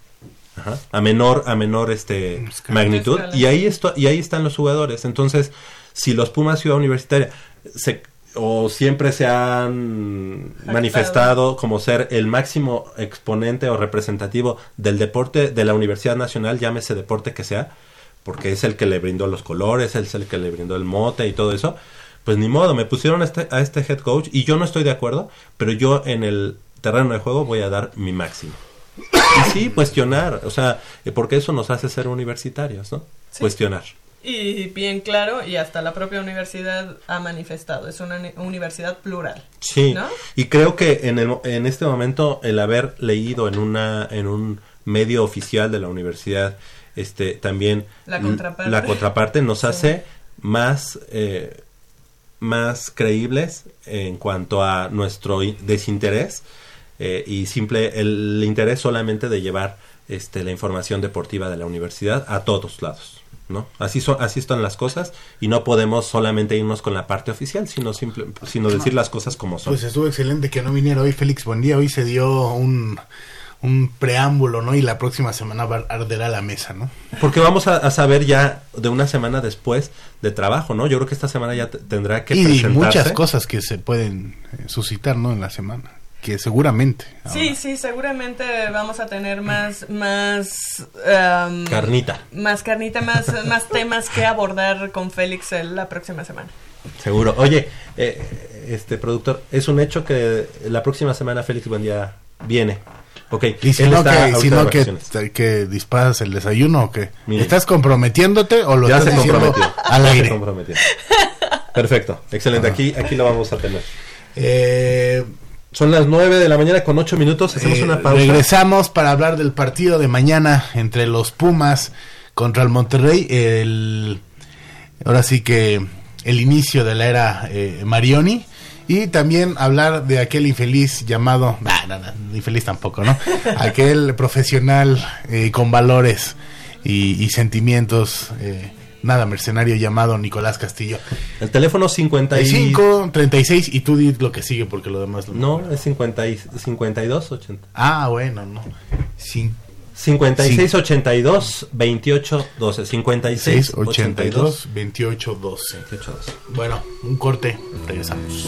Ajá. A menor, a menor este magnitud. Escala. Y ahí esto, y ahí están los jugadores. Entonces, si los Pumas Ciudad Universitaria se o siempre se han manifestado como ser el máximo exponente o representativo del deporte de la Universidad Nacional, llámese deporte que sea, porque es el que le brindó los colores, es el que le brindó el mote y todo eso, pues ni modo, me pusieron a este, a este head coach y yo no estoy de acuerdo, pero yo en el terreno de juego voy a dar mi máximo. Y sí, cuestionar, o sea, porque eso nos hace ser universitarios, ¿no? Cuestionar. Y bien claro, y hasta la propia universidad ha manifestado, es una uni- universidad plural. Sí, ¿No? y creo que en, el, en este momento el haber leído en una en un medio oficial de la universidad este también La l- contraparte. la contraparte nos hace más eh, más creíbles en cuanto a nuestro desinterés eh, y simple el interés solamente de llevar este la información deportiva de la universidad a todos lados. ¿No? Así son, así están las cosas y no podemos solamente irnos con la parte oficial, sino simple, sino decir las cosas como son. Pues estuvo excelente que no viniera hoy Félix Buendía. Hoy se dio un, un preámbulo, ¿no? Y la próxima semana va- arderá la mesa, ¿no? Porque vamos a, a saber ya de una semana después de trabajo, ¿no? Yo creo que esta semana ya te- tendrá que Y presentarse. muchas cosas que se pueden eh, suscitar, ¿no? En la semana. Que seguramente. Sí, sí, seguramente vamos a tener más, más, em, Carnita. más carnita, más, más temas que abordar con Félix el- la próxima semana. Seguro. Oye, eh, este productor, es un hecho que la próxima semana Félix Buendía viene. Ok. Y si no, que, ahorita si de no que, que disparas el desayuno o qué. ¿Estás comprometiéndote o lo ya se estás diciendo comprometió. al Ya se aire? Perfecto. Excelente. Aquí, aquí lo vamos a tener. Eh, Son las 9 de la mañana con 8 minutos. Hacemos Eh, una pausa. Regresamos para hablar del partido de mañana entre los Pumas contra el Monterrey. El, ahora sí que el inicio de la era eh, Marioni. Y también hablar de aquel infeliz llamado, nah, nah, infeliz tampoco, ¿no? Aquel profesional eh, con valores y, sentimientos. Eh, nada mercenario llamado Nicolás Castillo. El teléfono 55 y... 36 y tú di lo que sigue porque lo demás lo No, es 50 y, 52 80. Ah, bueno, no. 50 5682 2812. 56 82 28 12. 28 12. Bueno, un corte, regresamos.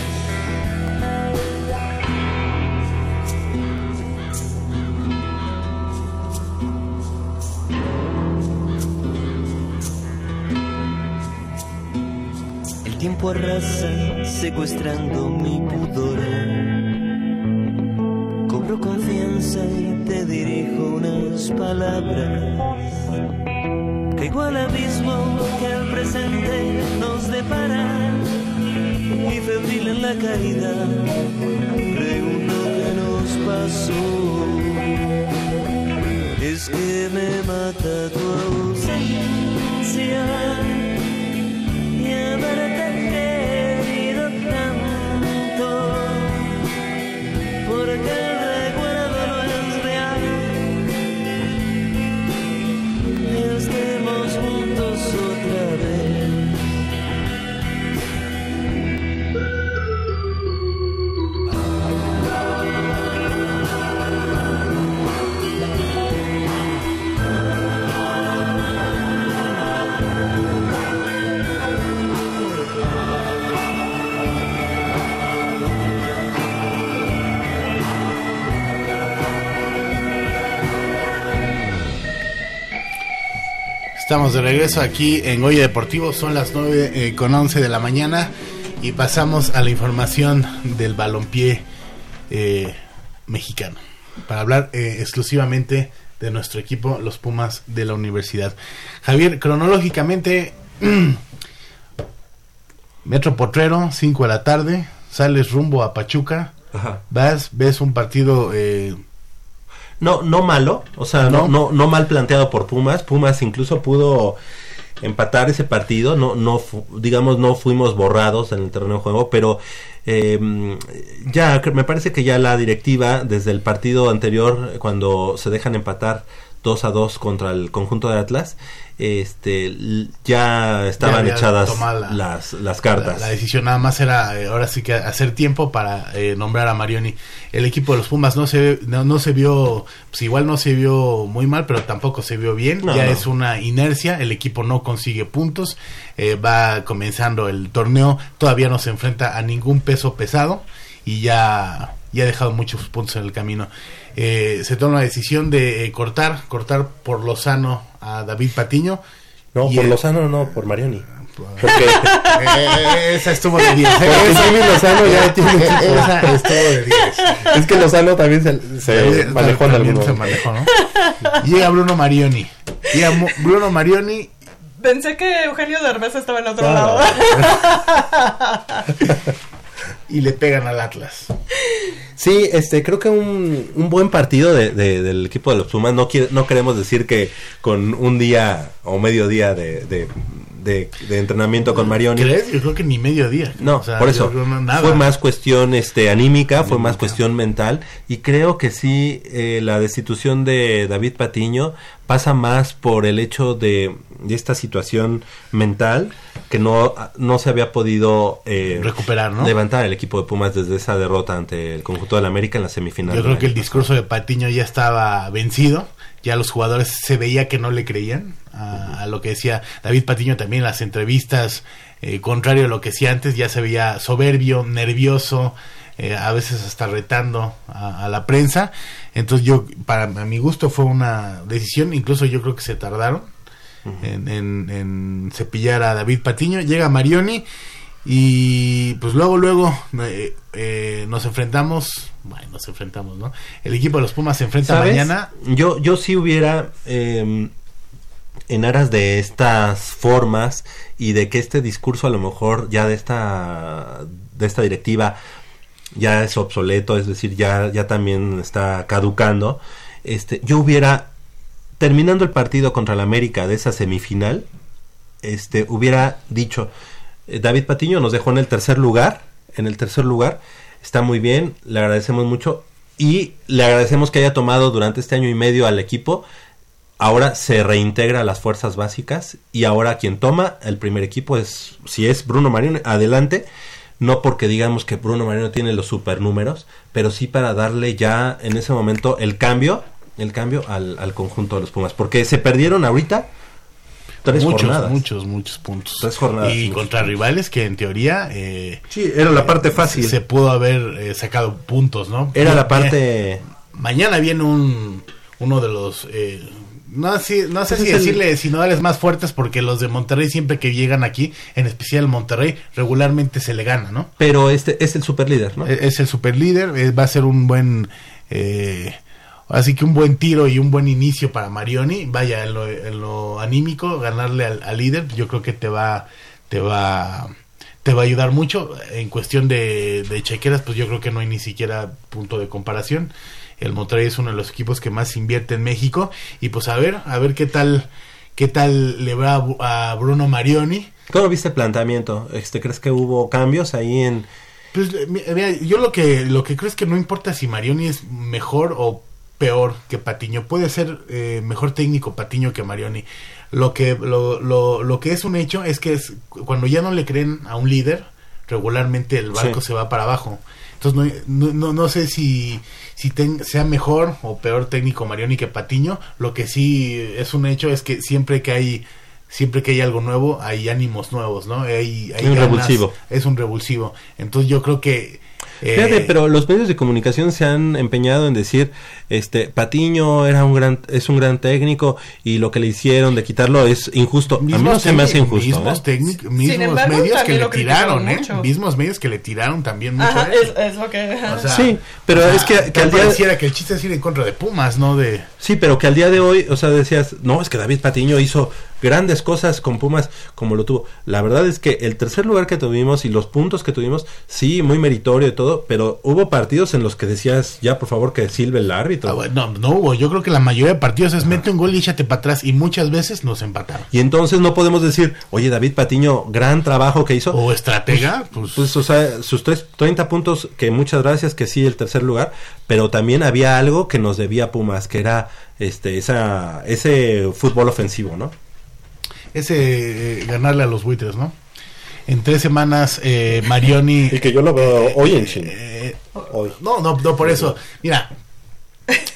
Tiempo arrasa secuestrando mi pudor. Cobro confianza y te dirijo unas palabras Traigo al abismo que al presente nos depara y febril en la caída pregunto qué nos pasó. Es que me mata tu ausencia Estamos de regreso aquí en Goya Deportivo, son las 9 eh, con 11 de la mañana y pasamos a la información del balompié eh, mexicano para hablar eh, exclusivamente de nuestro equipo, los Pumas de la universidad. Javier, cronológicamente, Metro Potrero, 5 de la tarde, sales rumbo a Pachuca, Ajá. vas, ves un partido... No, no malo, o sea, no, ¿No? no, mal planteado por Pumas. Pumas incluso pudo empatar ese partido, no, no, digamos, no fuimos borrados en el terreno de juego, pero eh, ya me parece que ya la directiva desde el partido anterior, cuando se dejan empatar 2 a 2 contra el conjunto de Atlas, este, ya estaban echadas la- las, las cartas. La, la decisión nada más era eh, ahora sí que hacer tiempo para eh, nombrar a Marioni. El equipo de los Pumas no se no, no se vio, pues igual no se vio muy mal, pero tampoco se vio bien. No, ya no. es una inercia, el equipo no consigue puntos, eh, va comenzando el torneo, todavía no se enfrenta a ningún peso pesado y ya ya ha dejado muchos puntos en el camino. Eh, se toma la decisión de eh, cortar, cortar por lo sano a David Patiño. No, por el- Lozano no, por Marioni. Porque, Eh, esa estuvo de 10. porque Jimmy Lozano ya tiene. Esa estuvo de 10. Es que Lozano también se, se manejó en algún se manejó, ¿no? Llega Bruno Marioni. Llega Mu- Bruno Marioni. Pensé que Eugenio Derbez estaba en otro Ah. lado. Y le pegan al Atlas. Sí, este, creo que un, un buen partido de, de- del equipo de los Pumas. No, quiere, no queremos decir que con un día o medio día de, de, de- de entrenamiento con Marioni. ¿Crees? Yo creo que ni medio día. No, O sea, por eso. nada. Fue más cuestión este, anímica, fue más Anímica. cuestión mental. Y creo que sí, eh, la destitución de David Patiño pasa más por el hecho de, de esta situación mental que no, no se había podido eh, Recuperar, ¿no? levantar el equipo de Pumas desde esa derrota ante el conjunto del América en la semifinal. Yo creo que el discurso de Patiño ya estaba vencido. Ya los jugadores se veía que no le creían a, a lo que decía David Patiño también en las entrevistas. eh, contrario a lo que decía antes, ya se veía soberbio, nervioso, eh, a veces hasta retando a, a la prensa. Entonces yo, para a mi gusto, fue una decisión. Incluso yo creo que se tardaron en, en- en cepillar a David Patiño. Llega Marioni y pues luego, luego eh, eh, nos enfrentamos. Bueno, nos enfrentamos, ¿no? El equipo de los Pumas se enfrenta ¿Sabes? mañana. Yo, yo sí hubiera, eh, en aras de estas formas y de que este discurso a lo mejor ya de esta, de esta directiva ya es obsoleto, es decir, ya, ya también está caducando, este, yo hubiera, terminando el partido contra el América de esa semifinal, este, hubiera dicho, eh, David Patiño nos dejó en el tercer lugar, en el tercer lugar, está muy bien, le agradecemos mucho y le agradecemos que haya tomado durante este año y medio al equipo. Ahora se reintegra a las fuerzas básicas y ahora quien toma el primer equipo es, si es Bruno Marino, adelante. No porque digamos que Bruno Marino tiene los supernúmeros, pero sí para darle ya en ese momento el cambio, el cambio al, al conjunto de los Pumas. Porque se perdieron ahorita tres muchos, jornadas. muchos, muchos puntos. Tres jornadas, Y contra puntos. rivales que en teoría eh, Sí, era la parte fácil. se pudo haber eh, sacado puntos, ¿no? Era la Ma- parte... Mañana viene un uno de los eh, no, sí- no sé Ese si es el- decirle sinodales más fuertes porque los de Monterrey siempre que llegan aquí, en especial Monterrey, regularmente se le gana, ¿no? Pero este es el superlíder, ¿no? E- Es el super líder, va a ser un buen... eh, Así que un buen tiro y un buen inicio para Marioni. Vaya, en lo, en lo anímico, ganarle al, al líder, yo creo que te va, te va, te va a ayudar mucho. En cuestión de, de chequeras, pues yo creo que no hay ni siquiera punto de comparación. El Monterrey es uno de los equipos que más invierte en México. Y pues a ver, a ver qué tal, qué tal le va a, a Bruno Marioni. ¿Cómo viste el planteamiento? Este, ¿Crees que hubo cambios ahí en...? Pues eh, mi- mira, yo lo que lo que creo es que no importa si Marioni es mejor o peor que Patiño. Puede ser eh, mejor técnico Patiño que Marioni. Lo que lo, lo, lo que es un hecho es que es, cuando ya no le creen a un líder, regularmente el barco Sí. se va para abajo. Entonces no, no, no, no sé si, si ten- sea mejor o peor técnico Marioni que Patiño. Lo que sí es un hecho es que siempre que hay siempre que hay algo nuevo hay ánimos nuevos, ¿no? Hay, hay Un ganas, revulsivo. Es un revulsivo. Entonces yo creo que eh, Fíjate, pero los medios de comunicación se han empeñado en decir, este, Patiño era un gran, es un gran técnico y lo que le hicieron de quitarlo es injusto. a mí no se me hace injusto. Mismos, ¿eh? mismos embargo, medios que le tiraron, ¿eh? mucho. Mismos medios que le tiraron también mucho. Ajá, ¿eh? es, es lo que... O sea, Sí, pero o sea, es que- al día- pareciera que el chiste es ir en contra de Pumas, ¿no? De Sí, pero que al día de hoy, o sea, decías, no, es que David Patiño hizo grandes cosas con Pumas como lo tuvo. La verdad es que el tercer lugar que tuvimos y los puntos que tuvimos, sí, muy meritorio y todo, pero hubo partidos en los que decías, ya por favor que silbe el árbitro. Ah, bueno, no, no hubo. Yo creo que la mayoría de partidos es mete un gol y échate para atrás. Y muchas veces nos empataron. Y entonces no podemos decir, oye, David Patiño, gran trabajo que hizo. O estratega, pues, Pues, o sea, sus tres, 30 puntos, que muchas gracias, que sí, el tercer lugar, pero también había algo que nos debía Pumas, que era este esa ese fútbol ofensivo, ¿no? Ese eh, ganarle a los buitres, ¿no? En tres semanas, eh, Marioni. Y que yo lo veo hoy en Chile. Eh, No, no, no, por eso. Mira,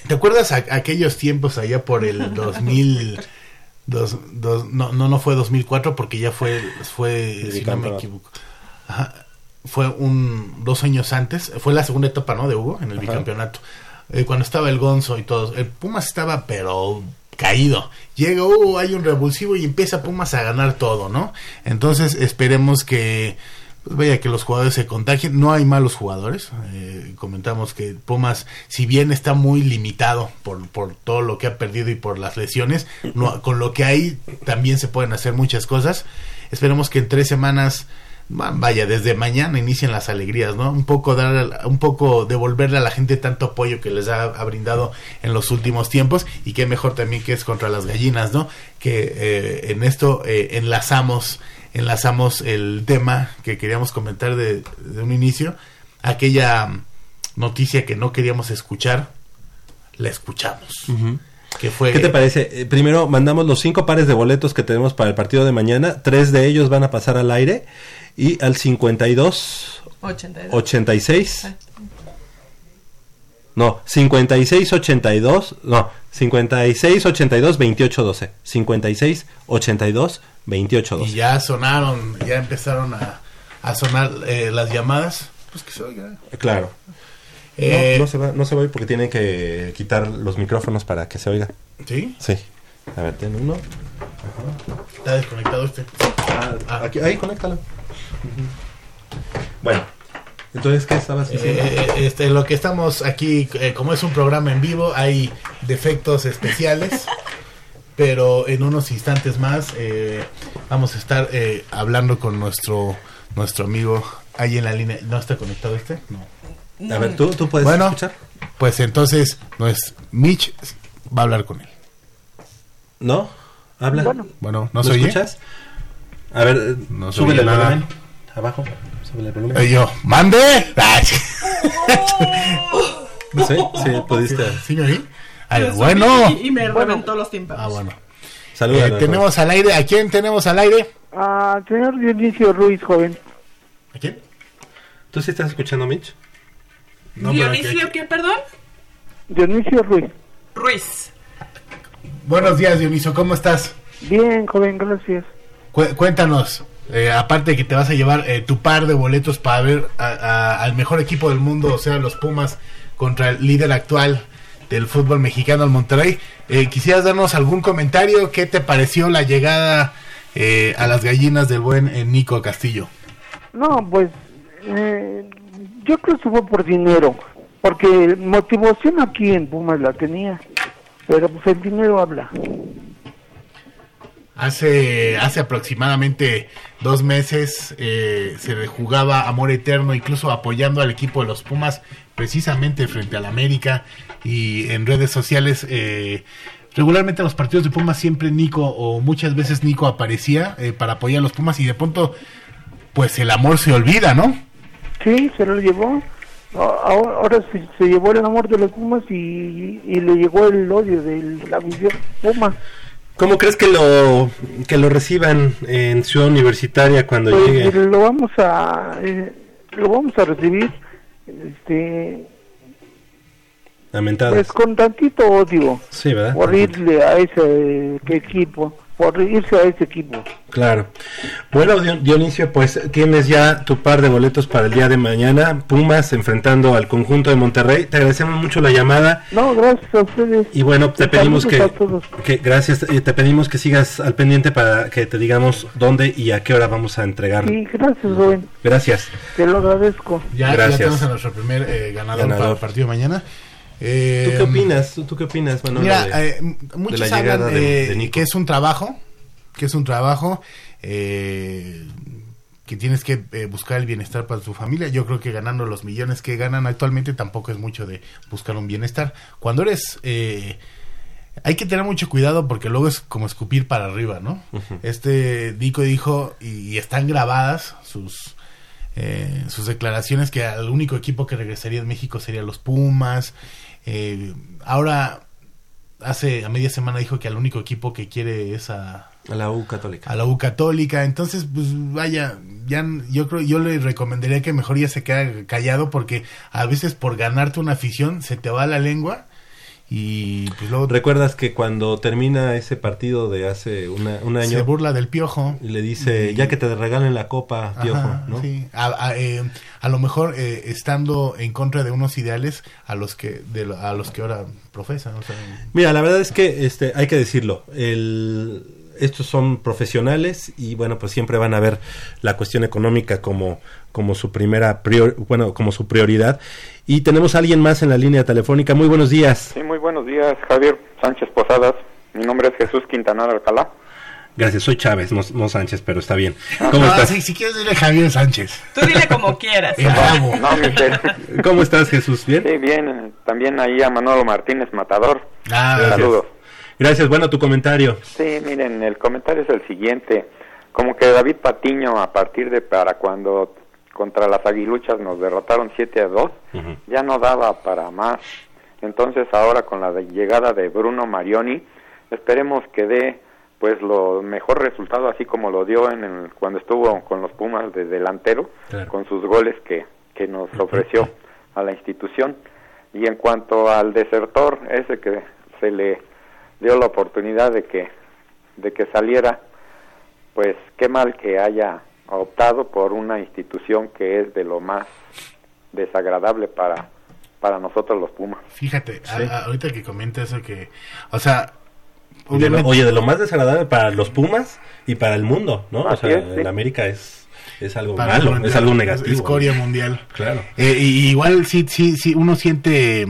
¿te acuerdas a, aquellos tiempos allá por el 2000? Dos, dos- no, no, no fue 2004 porque ya fue, fue si no me equivoco. Ajá, fue un dos años antes, fue la segunda etapa, ¿no? De Hugo en el Ajá. bicampeonato. Eh, cuando estaba el Gonzo y todo, el Pumas estaba pero caído. Llega Hugo, hay un revulsivo y empieza Pumas a ganar todo, ¿no? Entonces esperemos que pues vaya que los jugadores se contagien. No hay malos jugadores. Eh, comentamos que Pumas, si bien está muy limitado por, por todo lo que ha perdido y por las lesiones, con lo que hay también se pueden hacer muchas cosas. Esperemos que en tres semanas, vaya, desde mañana inicien las alegrías, ¿no? Un poco dar, un poco devolverle a la gente tanto apoyo que les ha, ha brindado en los últimos tiempos y que mejor también que es contra las gallinas, ¿no? Que eh, en esto eh, enlazamos enlazamos el tema que queríamos comentar de, de un inicio, aquella noticia que no queríamos escuchar, la escuchamos. Que fue ¿Qué te parece? Eh, primero mandamos los cinco pares de boletos que tenemos para el partido de mañana. Tres de ellos van a pasar al aire. Y al 52, 82. 86. No, 56, 82. No, 56, 82, 28, 12. 56, 82, 28, y 12. ya sonaron, ya empezaron a, a sonar eh, las llamadas. Pues que se oiga. Claro. Eh, no, no se va, no se va a ir porque tienen que quitar los micrófonos para que se oiga. ¿Sí? Sí. A ver, ten uno. Está desconectado este. Ah, aquí, ahí, conéctalo. Bueno, entonces, ¿qué estabas diciendo? Eh, este, lo que estamos aquí, eh, como es un programa en vivo, hay defectos especiales, pero en unos instantes más eh, vamos a estar eh, hablando con nuestro nuestro amigo ahí en la línea. ¿No está conectado este? No. A ver, ¿tú, tú puedes Bueno, escuchar? pues entonces, no es Mitch va a hablar con él. ¿No? Habla. Bueno. Bueno, ¿no ¿Lo se escuchas? A ver, No súbele el nada. volumen. Abajo, súbele el volumen. Eh, yo, ¡mande! Ay, Sí, sí, pudiste. ¿Sí me oí? Ay, Lo subí bueno. Y, y me reventó los tímpanos. Ah, bueno. Saludos. Eh, tenemos al aire, ¿a quién tenemos al aire? Ah, señor Dionisio Ruiz, joven. ¿A quién? ¿Tú sí estás escuchando, Mitch? No, ¿Dionisio qué, perdón? Dionisio Ruiz. Ruiz. Buenos días, Dionisio, ¿cómo estás? Bien, joven, gracias. Cu- cuéntanos, eh, aparte de que te vas a llevar eh, tu par de boletos para ver a- al mejor equipo del mundo, o sea, los Pumas, contra el líder actual del fútbol mexicano, el Monterrey, eh, ¿quisieras darnos algún comentario? ¿Qué te pareció la llegada eh, a las gallinas del buen eh, Nico Castillo? No, pues, yo creo que fue por dinero, Porque motivación aquí en Pumas la tenía, pero pues el dinero habla. Hace, hace aproximadamente dos meses eh, se jugaba Amor Eterno, incluso apoyando al equipo de los Pumas, precisamente frente al América y en redes sociales. Eh, regularmente en los partidos de Pumas siempre Nico o muchas veces Nico aparecía eh, para apoyar a los Pumas y de pronto pues el amor se olvida, ¿no? Sí, se lo llevó. Ahora, ahora se, llevó el amor de los Pumas y, le llegó el odio de la visión Puma. ¿Cómo crees que lo que lo reciban en Ciudad Universitaria cuando Pues llegue? lo vamos a eh, lo vamos a recibir este Lamentadas. pues con tantito odio Sí, ¿verdad? por irle a ese equipo por irse a ese equipo Claro. Bueno, Dion- Dionisio, pues tienes ya tu par de boletos para el día de mañana. Pumas enfrentando al conjunto de Monterrey. Te agradecemos mucho la llamada. no gracias a ustedes Y bueno, te pedimos que, que gracias, eh, te pedimos que sigas al pendiente para que te digamos dónde y a qué hora vamos a entregar. sí gracias Rubén Gracias. te lo agradezco Ya, ya Gracias. tenemos a nuestro primer eh, ganador, Ganador. para el partido de mañana. Eh, ¿Tú qué opinas? ¿Tú, tú qué opinas, Manolo, Mira, de- eh, de muchos la hablan llegada de- de Nico? que es un trabajo, que es un trabajo, eh, que tienes que eh, buscar el bienestar para tu familia. Yo creo que ganando los millones que ganan actualmente tampoco es mucho de buscar un bienestar. Cuando eres... eh, hay que tener mucho cuidado porque luego es como escupir para arriba, ¿no? Este Nico dijo, y, y están grabadas sus, eh, sus declaraciones, que al único equipo que regresaría en México sería los Pumas. Eh, ahora, hace a media semana dijo que al único equipo que quiere es a, A la U Católica. a la U Católica. Entonces, pues vaya, ya yo creo, yo le recomendaría que mejor ya se quede callado porque a veces por ganarte una afición se te va la lengua y pues luego ¿Recuerdas que cuando termina ese partido de hace una- un se año burla del piojo. y le dice, ya que te regalen la copa, Piojo, Ajá, ¿no? sí. a, a, eh, a lo mejor eh, estando en contra de unos ideales a los que de a los que ahora profesan o sea, Mira, la verdad es que este hay que decirlo, el estos son profesionales y bueno, pues siempre van a ver la cuestión económica como como su primera prior, bueno, como su prioridad. Y tenemos a alguien más en la línea telefónica. Muy buenos días. Sí, muy buenos días, Javier Sánchez Posadas. Mi nombre es Jesús Quintanar Alcalá. Gracias, soy Chávez, no, no Sánchez, pero está bien. Ah, ¿Cómo estás? sí, si quieres dile Javier Sánchez Tú dile como quieras. No, Michelle. ¿Cómo estás, Jesús? ¿Bien? Sí, bien. eh, También ahí a Manolo Martínez Matador. Ah. Saludos. Gracias, bueno, tu comentario. Sí, miren, el comentario es el siguiente. Como que David Patiño, a partir de para cuando contra las aguiluchas nos derrotaron 7 a 2, Ujú. ya no daba para más. Entonces ahora con la de- llegada de Bruno Marioni, esperemos que dé pues lo mejor resultado así como lo dio en el- cuando estuvo con los Pumas de delantero, Claro. con sus goles que, que nos ofreció a la institución. Y en cuanto al desertor, ese que se le dio la oportunidad de que, de que saliera, pues qué mal que haya optado por una institución que es de lo más desagradable para, para nosotros los Pumas. Fíjate, a- Sí. a- ahorita que comenta eso que, o sea, de lo- oye, de lo más desagradable para los Pumas y para el mundo, ¿no? O sea, es, sí. el América es, es algo para malo, la- es algo negativo. Escoria mundial. Claro. Eh, y igual sí, sí, sí, uno siente,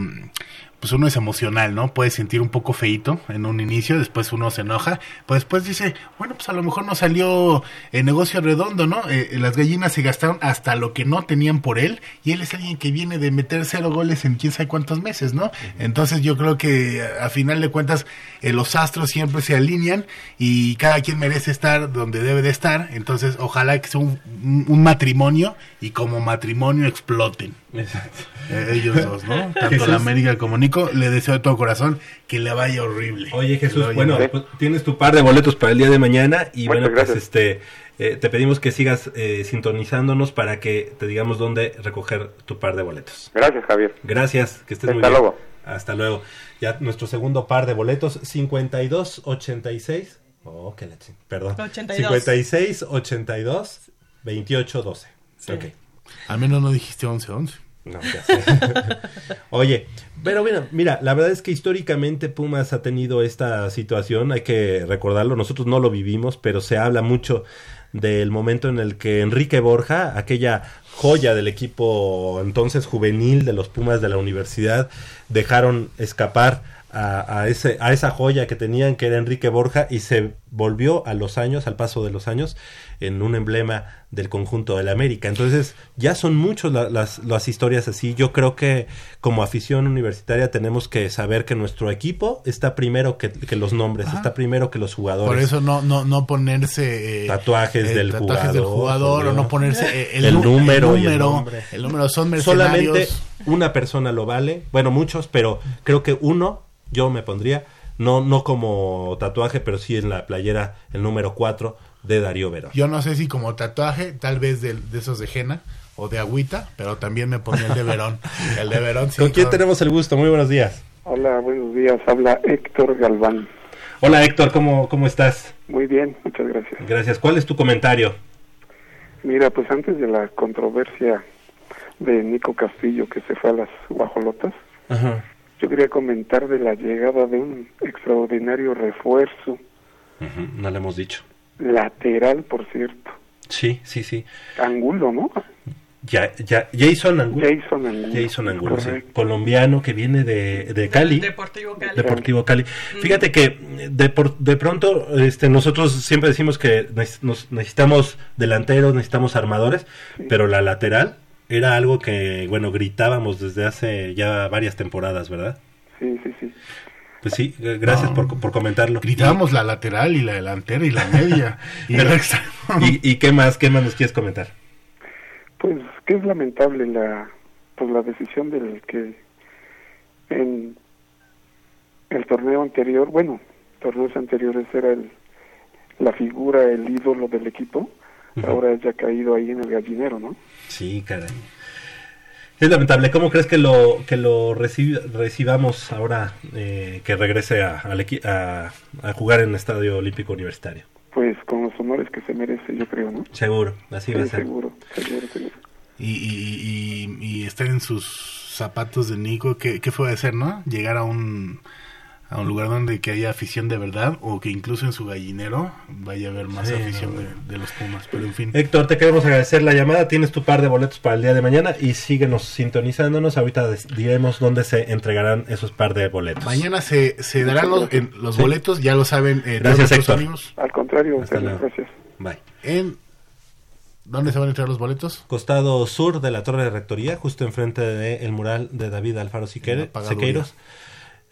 pues uno es emocional, ¿no? Puede sentir un poco feito en un inicio, después uno se enoja, pues después dice, bueno, pues a lo mejor no salió el negocio redondo, ¿no? Eh, eh, las gallinas se gastaron hasta lo que no tenían por él, y él es alguien que viene de meter cero goles en quién sabe cuántos meses, ¿no? Entonces yo creo que a, final de cuentas eh, los astros siempre se alinean y cada quien merece estar donde debe de estar, entonces ojalá que sea un matrimonio y como matrimonio exploten. Exacto. Eh, ellos dos, ¿no? Tanto Jesús. la América como Nico, le deseo de todo corazón que le vaya horrible. Oye Jesús, vaya bueno, pues, tienes tu par de boletos para el día de mañana y Muchas bueno, pues este eh, te pedimos que sigas eh, sintonizándonos para que te digamos dónde recoger tu par de boletos. Gracias, Javier. Gracias, que estés muy Hasta bien. luego. Hasta luego. Ya nuestro segundo par de boletos 52 86 Oh, que la ching- perdón. 82. 56 82 28 12. Ok. Al menos no dijiste 11-11. No, ya. Oye, pero mira, mira, la verdad es que históricamente Pumas ha tenido esta situación, hay que recordarlo, nosotros no lo vivimos, pero se habla mucho del momento en el que Enrique Borja, aquella joya del equipo entonces juvenil de los Pumas de la universidad, dejaron escapar a, a ese, a esa joya que tenían que era Enrique Borja y se volvió a los años, al paso de los años, en un emblema del conjunto de la América. Entonces, ya son muchas las, las historias así. Yo creo que como afición universitaria tenemos que saber que nuestro equipo está primero que, que los nombres, Ajá. está primero que los jugadores. Por eso no, no, no ponerse eh, Tatuajes eh, del tatuajes del jugador, o no ponerse eh, el, número el y el número, nombre. el número son mercenarios. Solamente una persona lo vale, bueno, muchos, pero creo que uno yo me pondría, no, no como tatuaje, pero sí en la playera el número 4 de Darío Verón. Yo no sé si como tatuaje, tal vez de, de esos de Jena o de Agüita, pero también me ponía el de Verón. El de Verón, sí. ¿Con quién con- tenemos el gusto? Muy buenos días. Hola, buenos días. Habla Héctor Galván. Hola Héctor, ¿cómo, cómo estás? Muy bien, muchas gracias. Gracias. ¿Cuál es tu comentario? Mira, pues antes de la controversia de Nico Castillo que se fue a las guajolotas, Ajá. yo quería comentar de la llegada de un extraordinario refuerzo No le hemos dicho. Lateral, por cierto. Sí, sí, sí. Angulo, ¿no? Ya, ya, Jason Angulo. Jason Angulo. Jason Angulo, sí. Colombiano que viene de, de Cali. Deportivo Cali. Deportivo Cali. Fíjate que de, por- de pronto este, nosotros siempre decimos que nos- necesitamos delanteros, necesitamos armadores, pero la lateral era algo que, bueno, gritábamos desde hace ya varias temporadas, ¿verdad? Sí, sí, sí. Pues sí, eh, gracias por, por comentarlo. Gritábamos la lateral y la delantera y la media. y el extremo. ¿Y, y qué más, qué más nos quieres comentar? Pues que es lamentable la pues la decisión del que en el torneo anterior, bueno, torneos anteriores era el la figura, el ídolo del equipo, ahora ya ha caído ahí en el gallinero, ¿no? Sí, caray. Es lamentable. ¿Cómo crees que lo que lo recibamos ahora eh, que regrese a, a, a jugar en el Estadio Olímpico Universitario? Pues con los honores que se merece, yo creo, ¿no? Seguro, así va a ser. seguro, seguro, seguro. Y, y, y, y estar en sus zapatos de Nico, ¿qué, qué fue hacer, no? Llegar a un, a un lugar donde que haya afición de verdad o que incluso en su gallinero vaya a haber más Sí, afición no, de, de los Pumas. Pero en fin. Héctor, te queremos agradecer la llamada. Tienes tu par de boletos para el día de mañana y síguenos sintonizándonos. Ahorita diremos dónde se entregarán esos par de boletos. Mañana se, se darán los, en- los Sí. boletos, ya lo saben eh, todos Gracias, Héctor. amigos. Al contrario, Hasta luego. gracias. Bye. En, ¿Dónde se van a entregar los boletos? Costado sur de la Torre de Rectoría, justo enfrente del mural de David Alfaro Siqueire-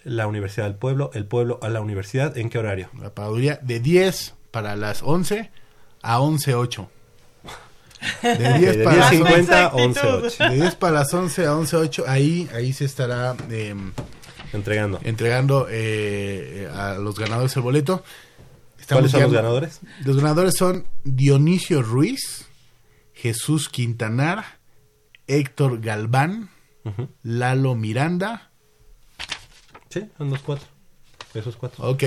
La Universidad del Pueblo, el pueblo a la universidad. ¿En qué horario? La pagaduría de 10 para las 11 a 11.08. De 10 De para las 10.50 a Exactitud. 11.08. De 10 para las 11 a 11.08, ahí, ahí se estará eh, Entregando. entregando eh, a los ganadores el boleto. ¿Cuáles son los ganadores? Los ganadores son Dionisio Ruiz, Jesús Quintanar, Héctor Galván, Ujú. Lalo Miranda. Sí, son los cuatro. Esos cuatro. Ok.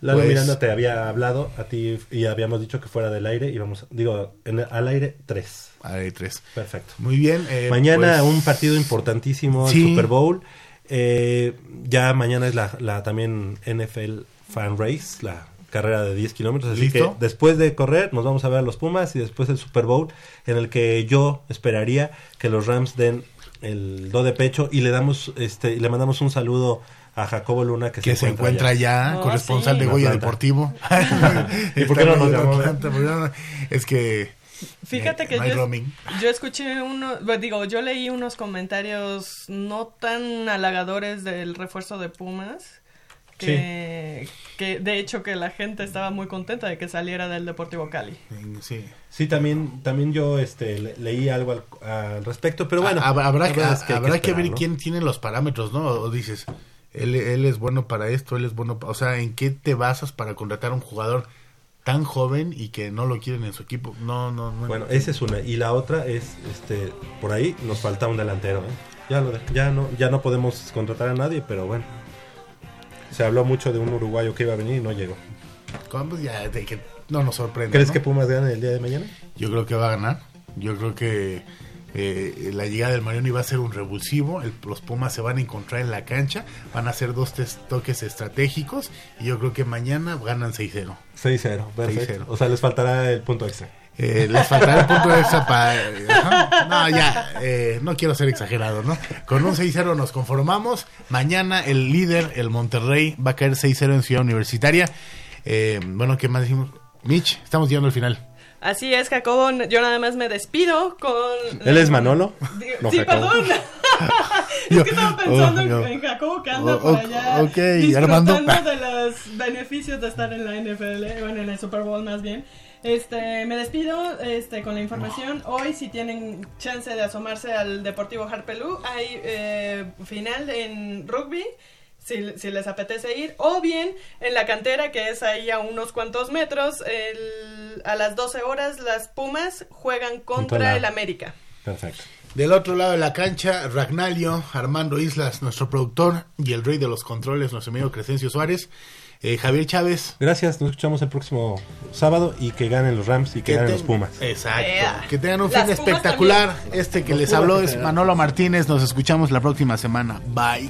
Lalo Pues- Miranda te había hablado a ti y habíamos dicho que fuera del aire íbamos, digo, en al aire tres. Hay tres. Perfecto. Muy bien. eh, mañana pues, un partido importantísimo, el Sí. Super Bowl. Eh, ya mañana es la, la también NFL Fan Race, la carrera de 10 kilómetros. Así ¿Listo? que después de correr nos vamos a ver a los Pumas y después el Super Bowl en el que yo esperaría que los Rams den el do de pecho y le damos este y le mandamos un saludo a Jacobo Luna que, que se encuentra ya, Oh, corresponsal sí. de Goya. Deportivo. ¿Y por qué no nos llamó, no- Es que Fíjate eh, que no yo, yo escuché uno, digo, yo leí unos comentarios no tan halagadores del refuerzo de Pumas. Que, que de hecho que la gente estaba muy contenta de que saliera del Deportivo Cali. Sí. Sí, también también yo este le- leí algo al, al respecto, pero bueno, Hab- habrá, la que, habrá que esperar, ver ¿no? quién tiene los parámetros, ¿no? O dices, él, él es bueno para esto, él es bueno, pa- o sea, ¿en qué te basas para contratar a un jugador tan joven y que no lo quieren en su equipo? No, no, no. Bueno, esa es una. Y la otra es, este, por ahí nos falta un delantero. ¿eh? Ya, lo ya, no, ya no podemos contratar a nadie, pero bueno. Se habló mucho de un uruguayo que iba a venir y no llegó. ¿Cómo? Pues ya, de que no nos sorprende. ¿Crees ¿no? que Pumas gane el día de mañana? Yo creo que va a ganar. Yo creo que eh, la llegada del Marioni va a ser un revulsivo. el- los Pumas se van a encontrar en la cancha. Van a hacer dos toques estratégicos. Y yo creo que mañana ganan 6-0. 6-0, perfecto. 6-0. O sea, les faltará el punto extra. Eh, les faltará el punto extra para. No, ya, eh, no quiero ser exagerado, ¿no? Con un 6-0 nos conformamos. Mañana el líder, el Monterrey, va a caer 6-0 en Ciudad Universitaria. Eh, bueno, ¿qué más dijimos? Mitch, estamos llegando al final. Así es, Jacobo. Yo nada más me despido con. ¿Él es Manolo? Digo- No, sí, Jacobo. perdón. Yo- es que estaba pensando oh, en, Jacobo que anda Oh, por allá ok, disfrutando Armando. de los beneficios de estar en la NFL, bueno, en el Super Bowl más bien. Este, me despido este, con la información. Hoy, si tienen chance de asomarse al Deportivo Harpelú, hay eh, final en rugby. Si, si les apetece ir, o bien en la cantera, que es ahí a unos cuantos metros, el- a las 12 horas las Pumas juegan contra el América. Perfecto. Del otro lado de la cancha, Ragnalio, Armando Islas, nuestro productor, y el rey de los controles, nuestro amigo Crescencio Suárez. Eh, Javier Chávez. Gracias, nos escuchamos el próximo sábado y que ganen los Rams y que, ganen ten- los Pumas. Exacto. Que tengan un Las fin Pumas espectacular. también. Este que Los les Pumas habló es general. Manolo Martínez. Nos escuchamos la próxima semana. Bye.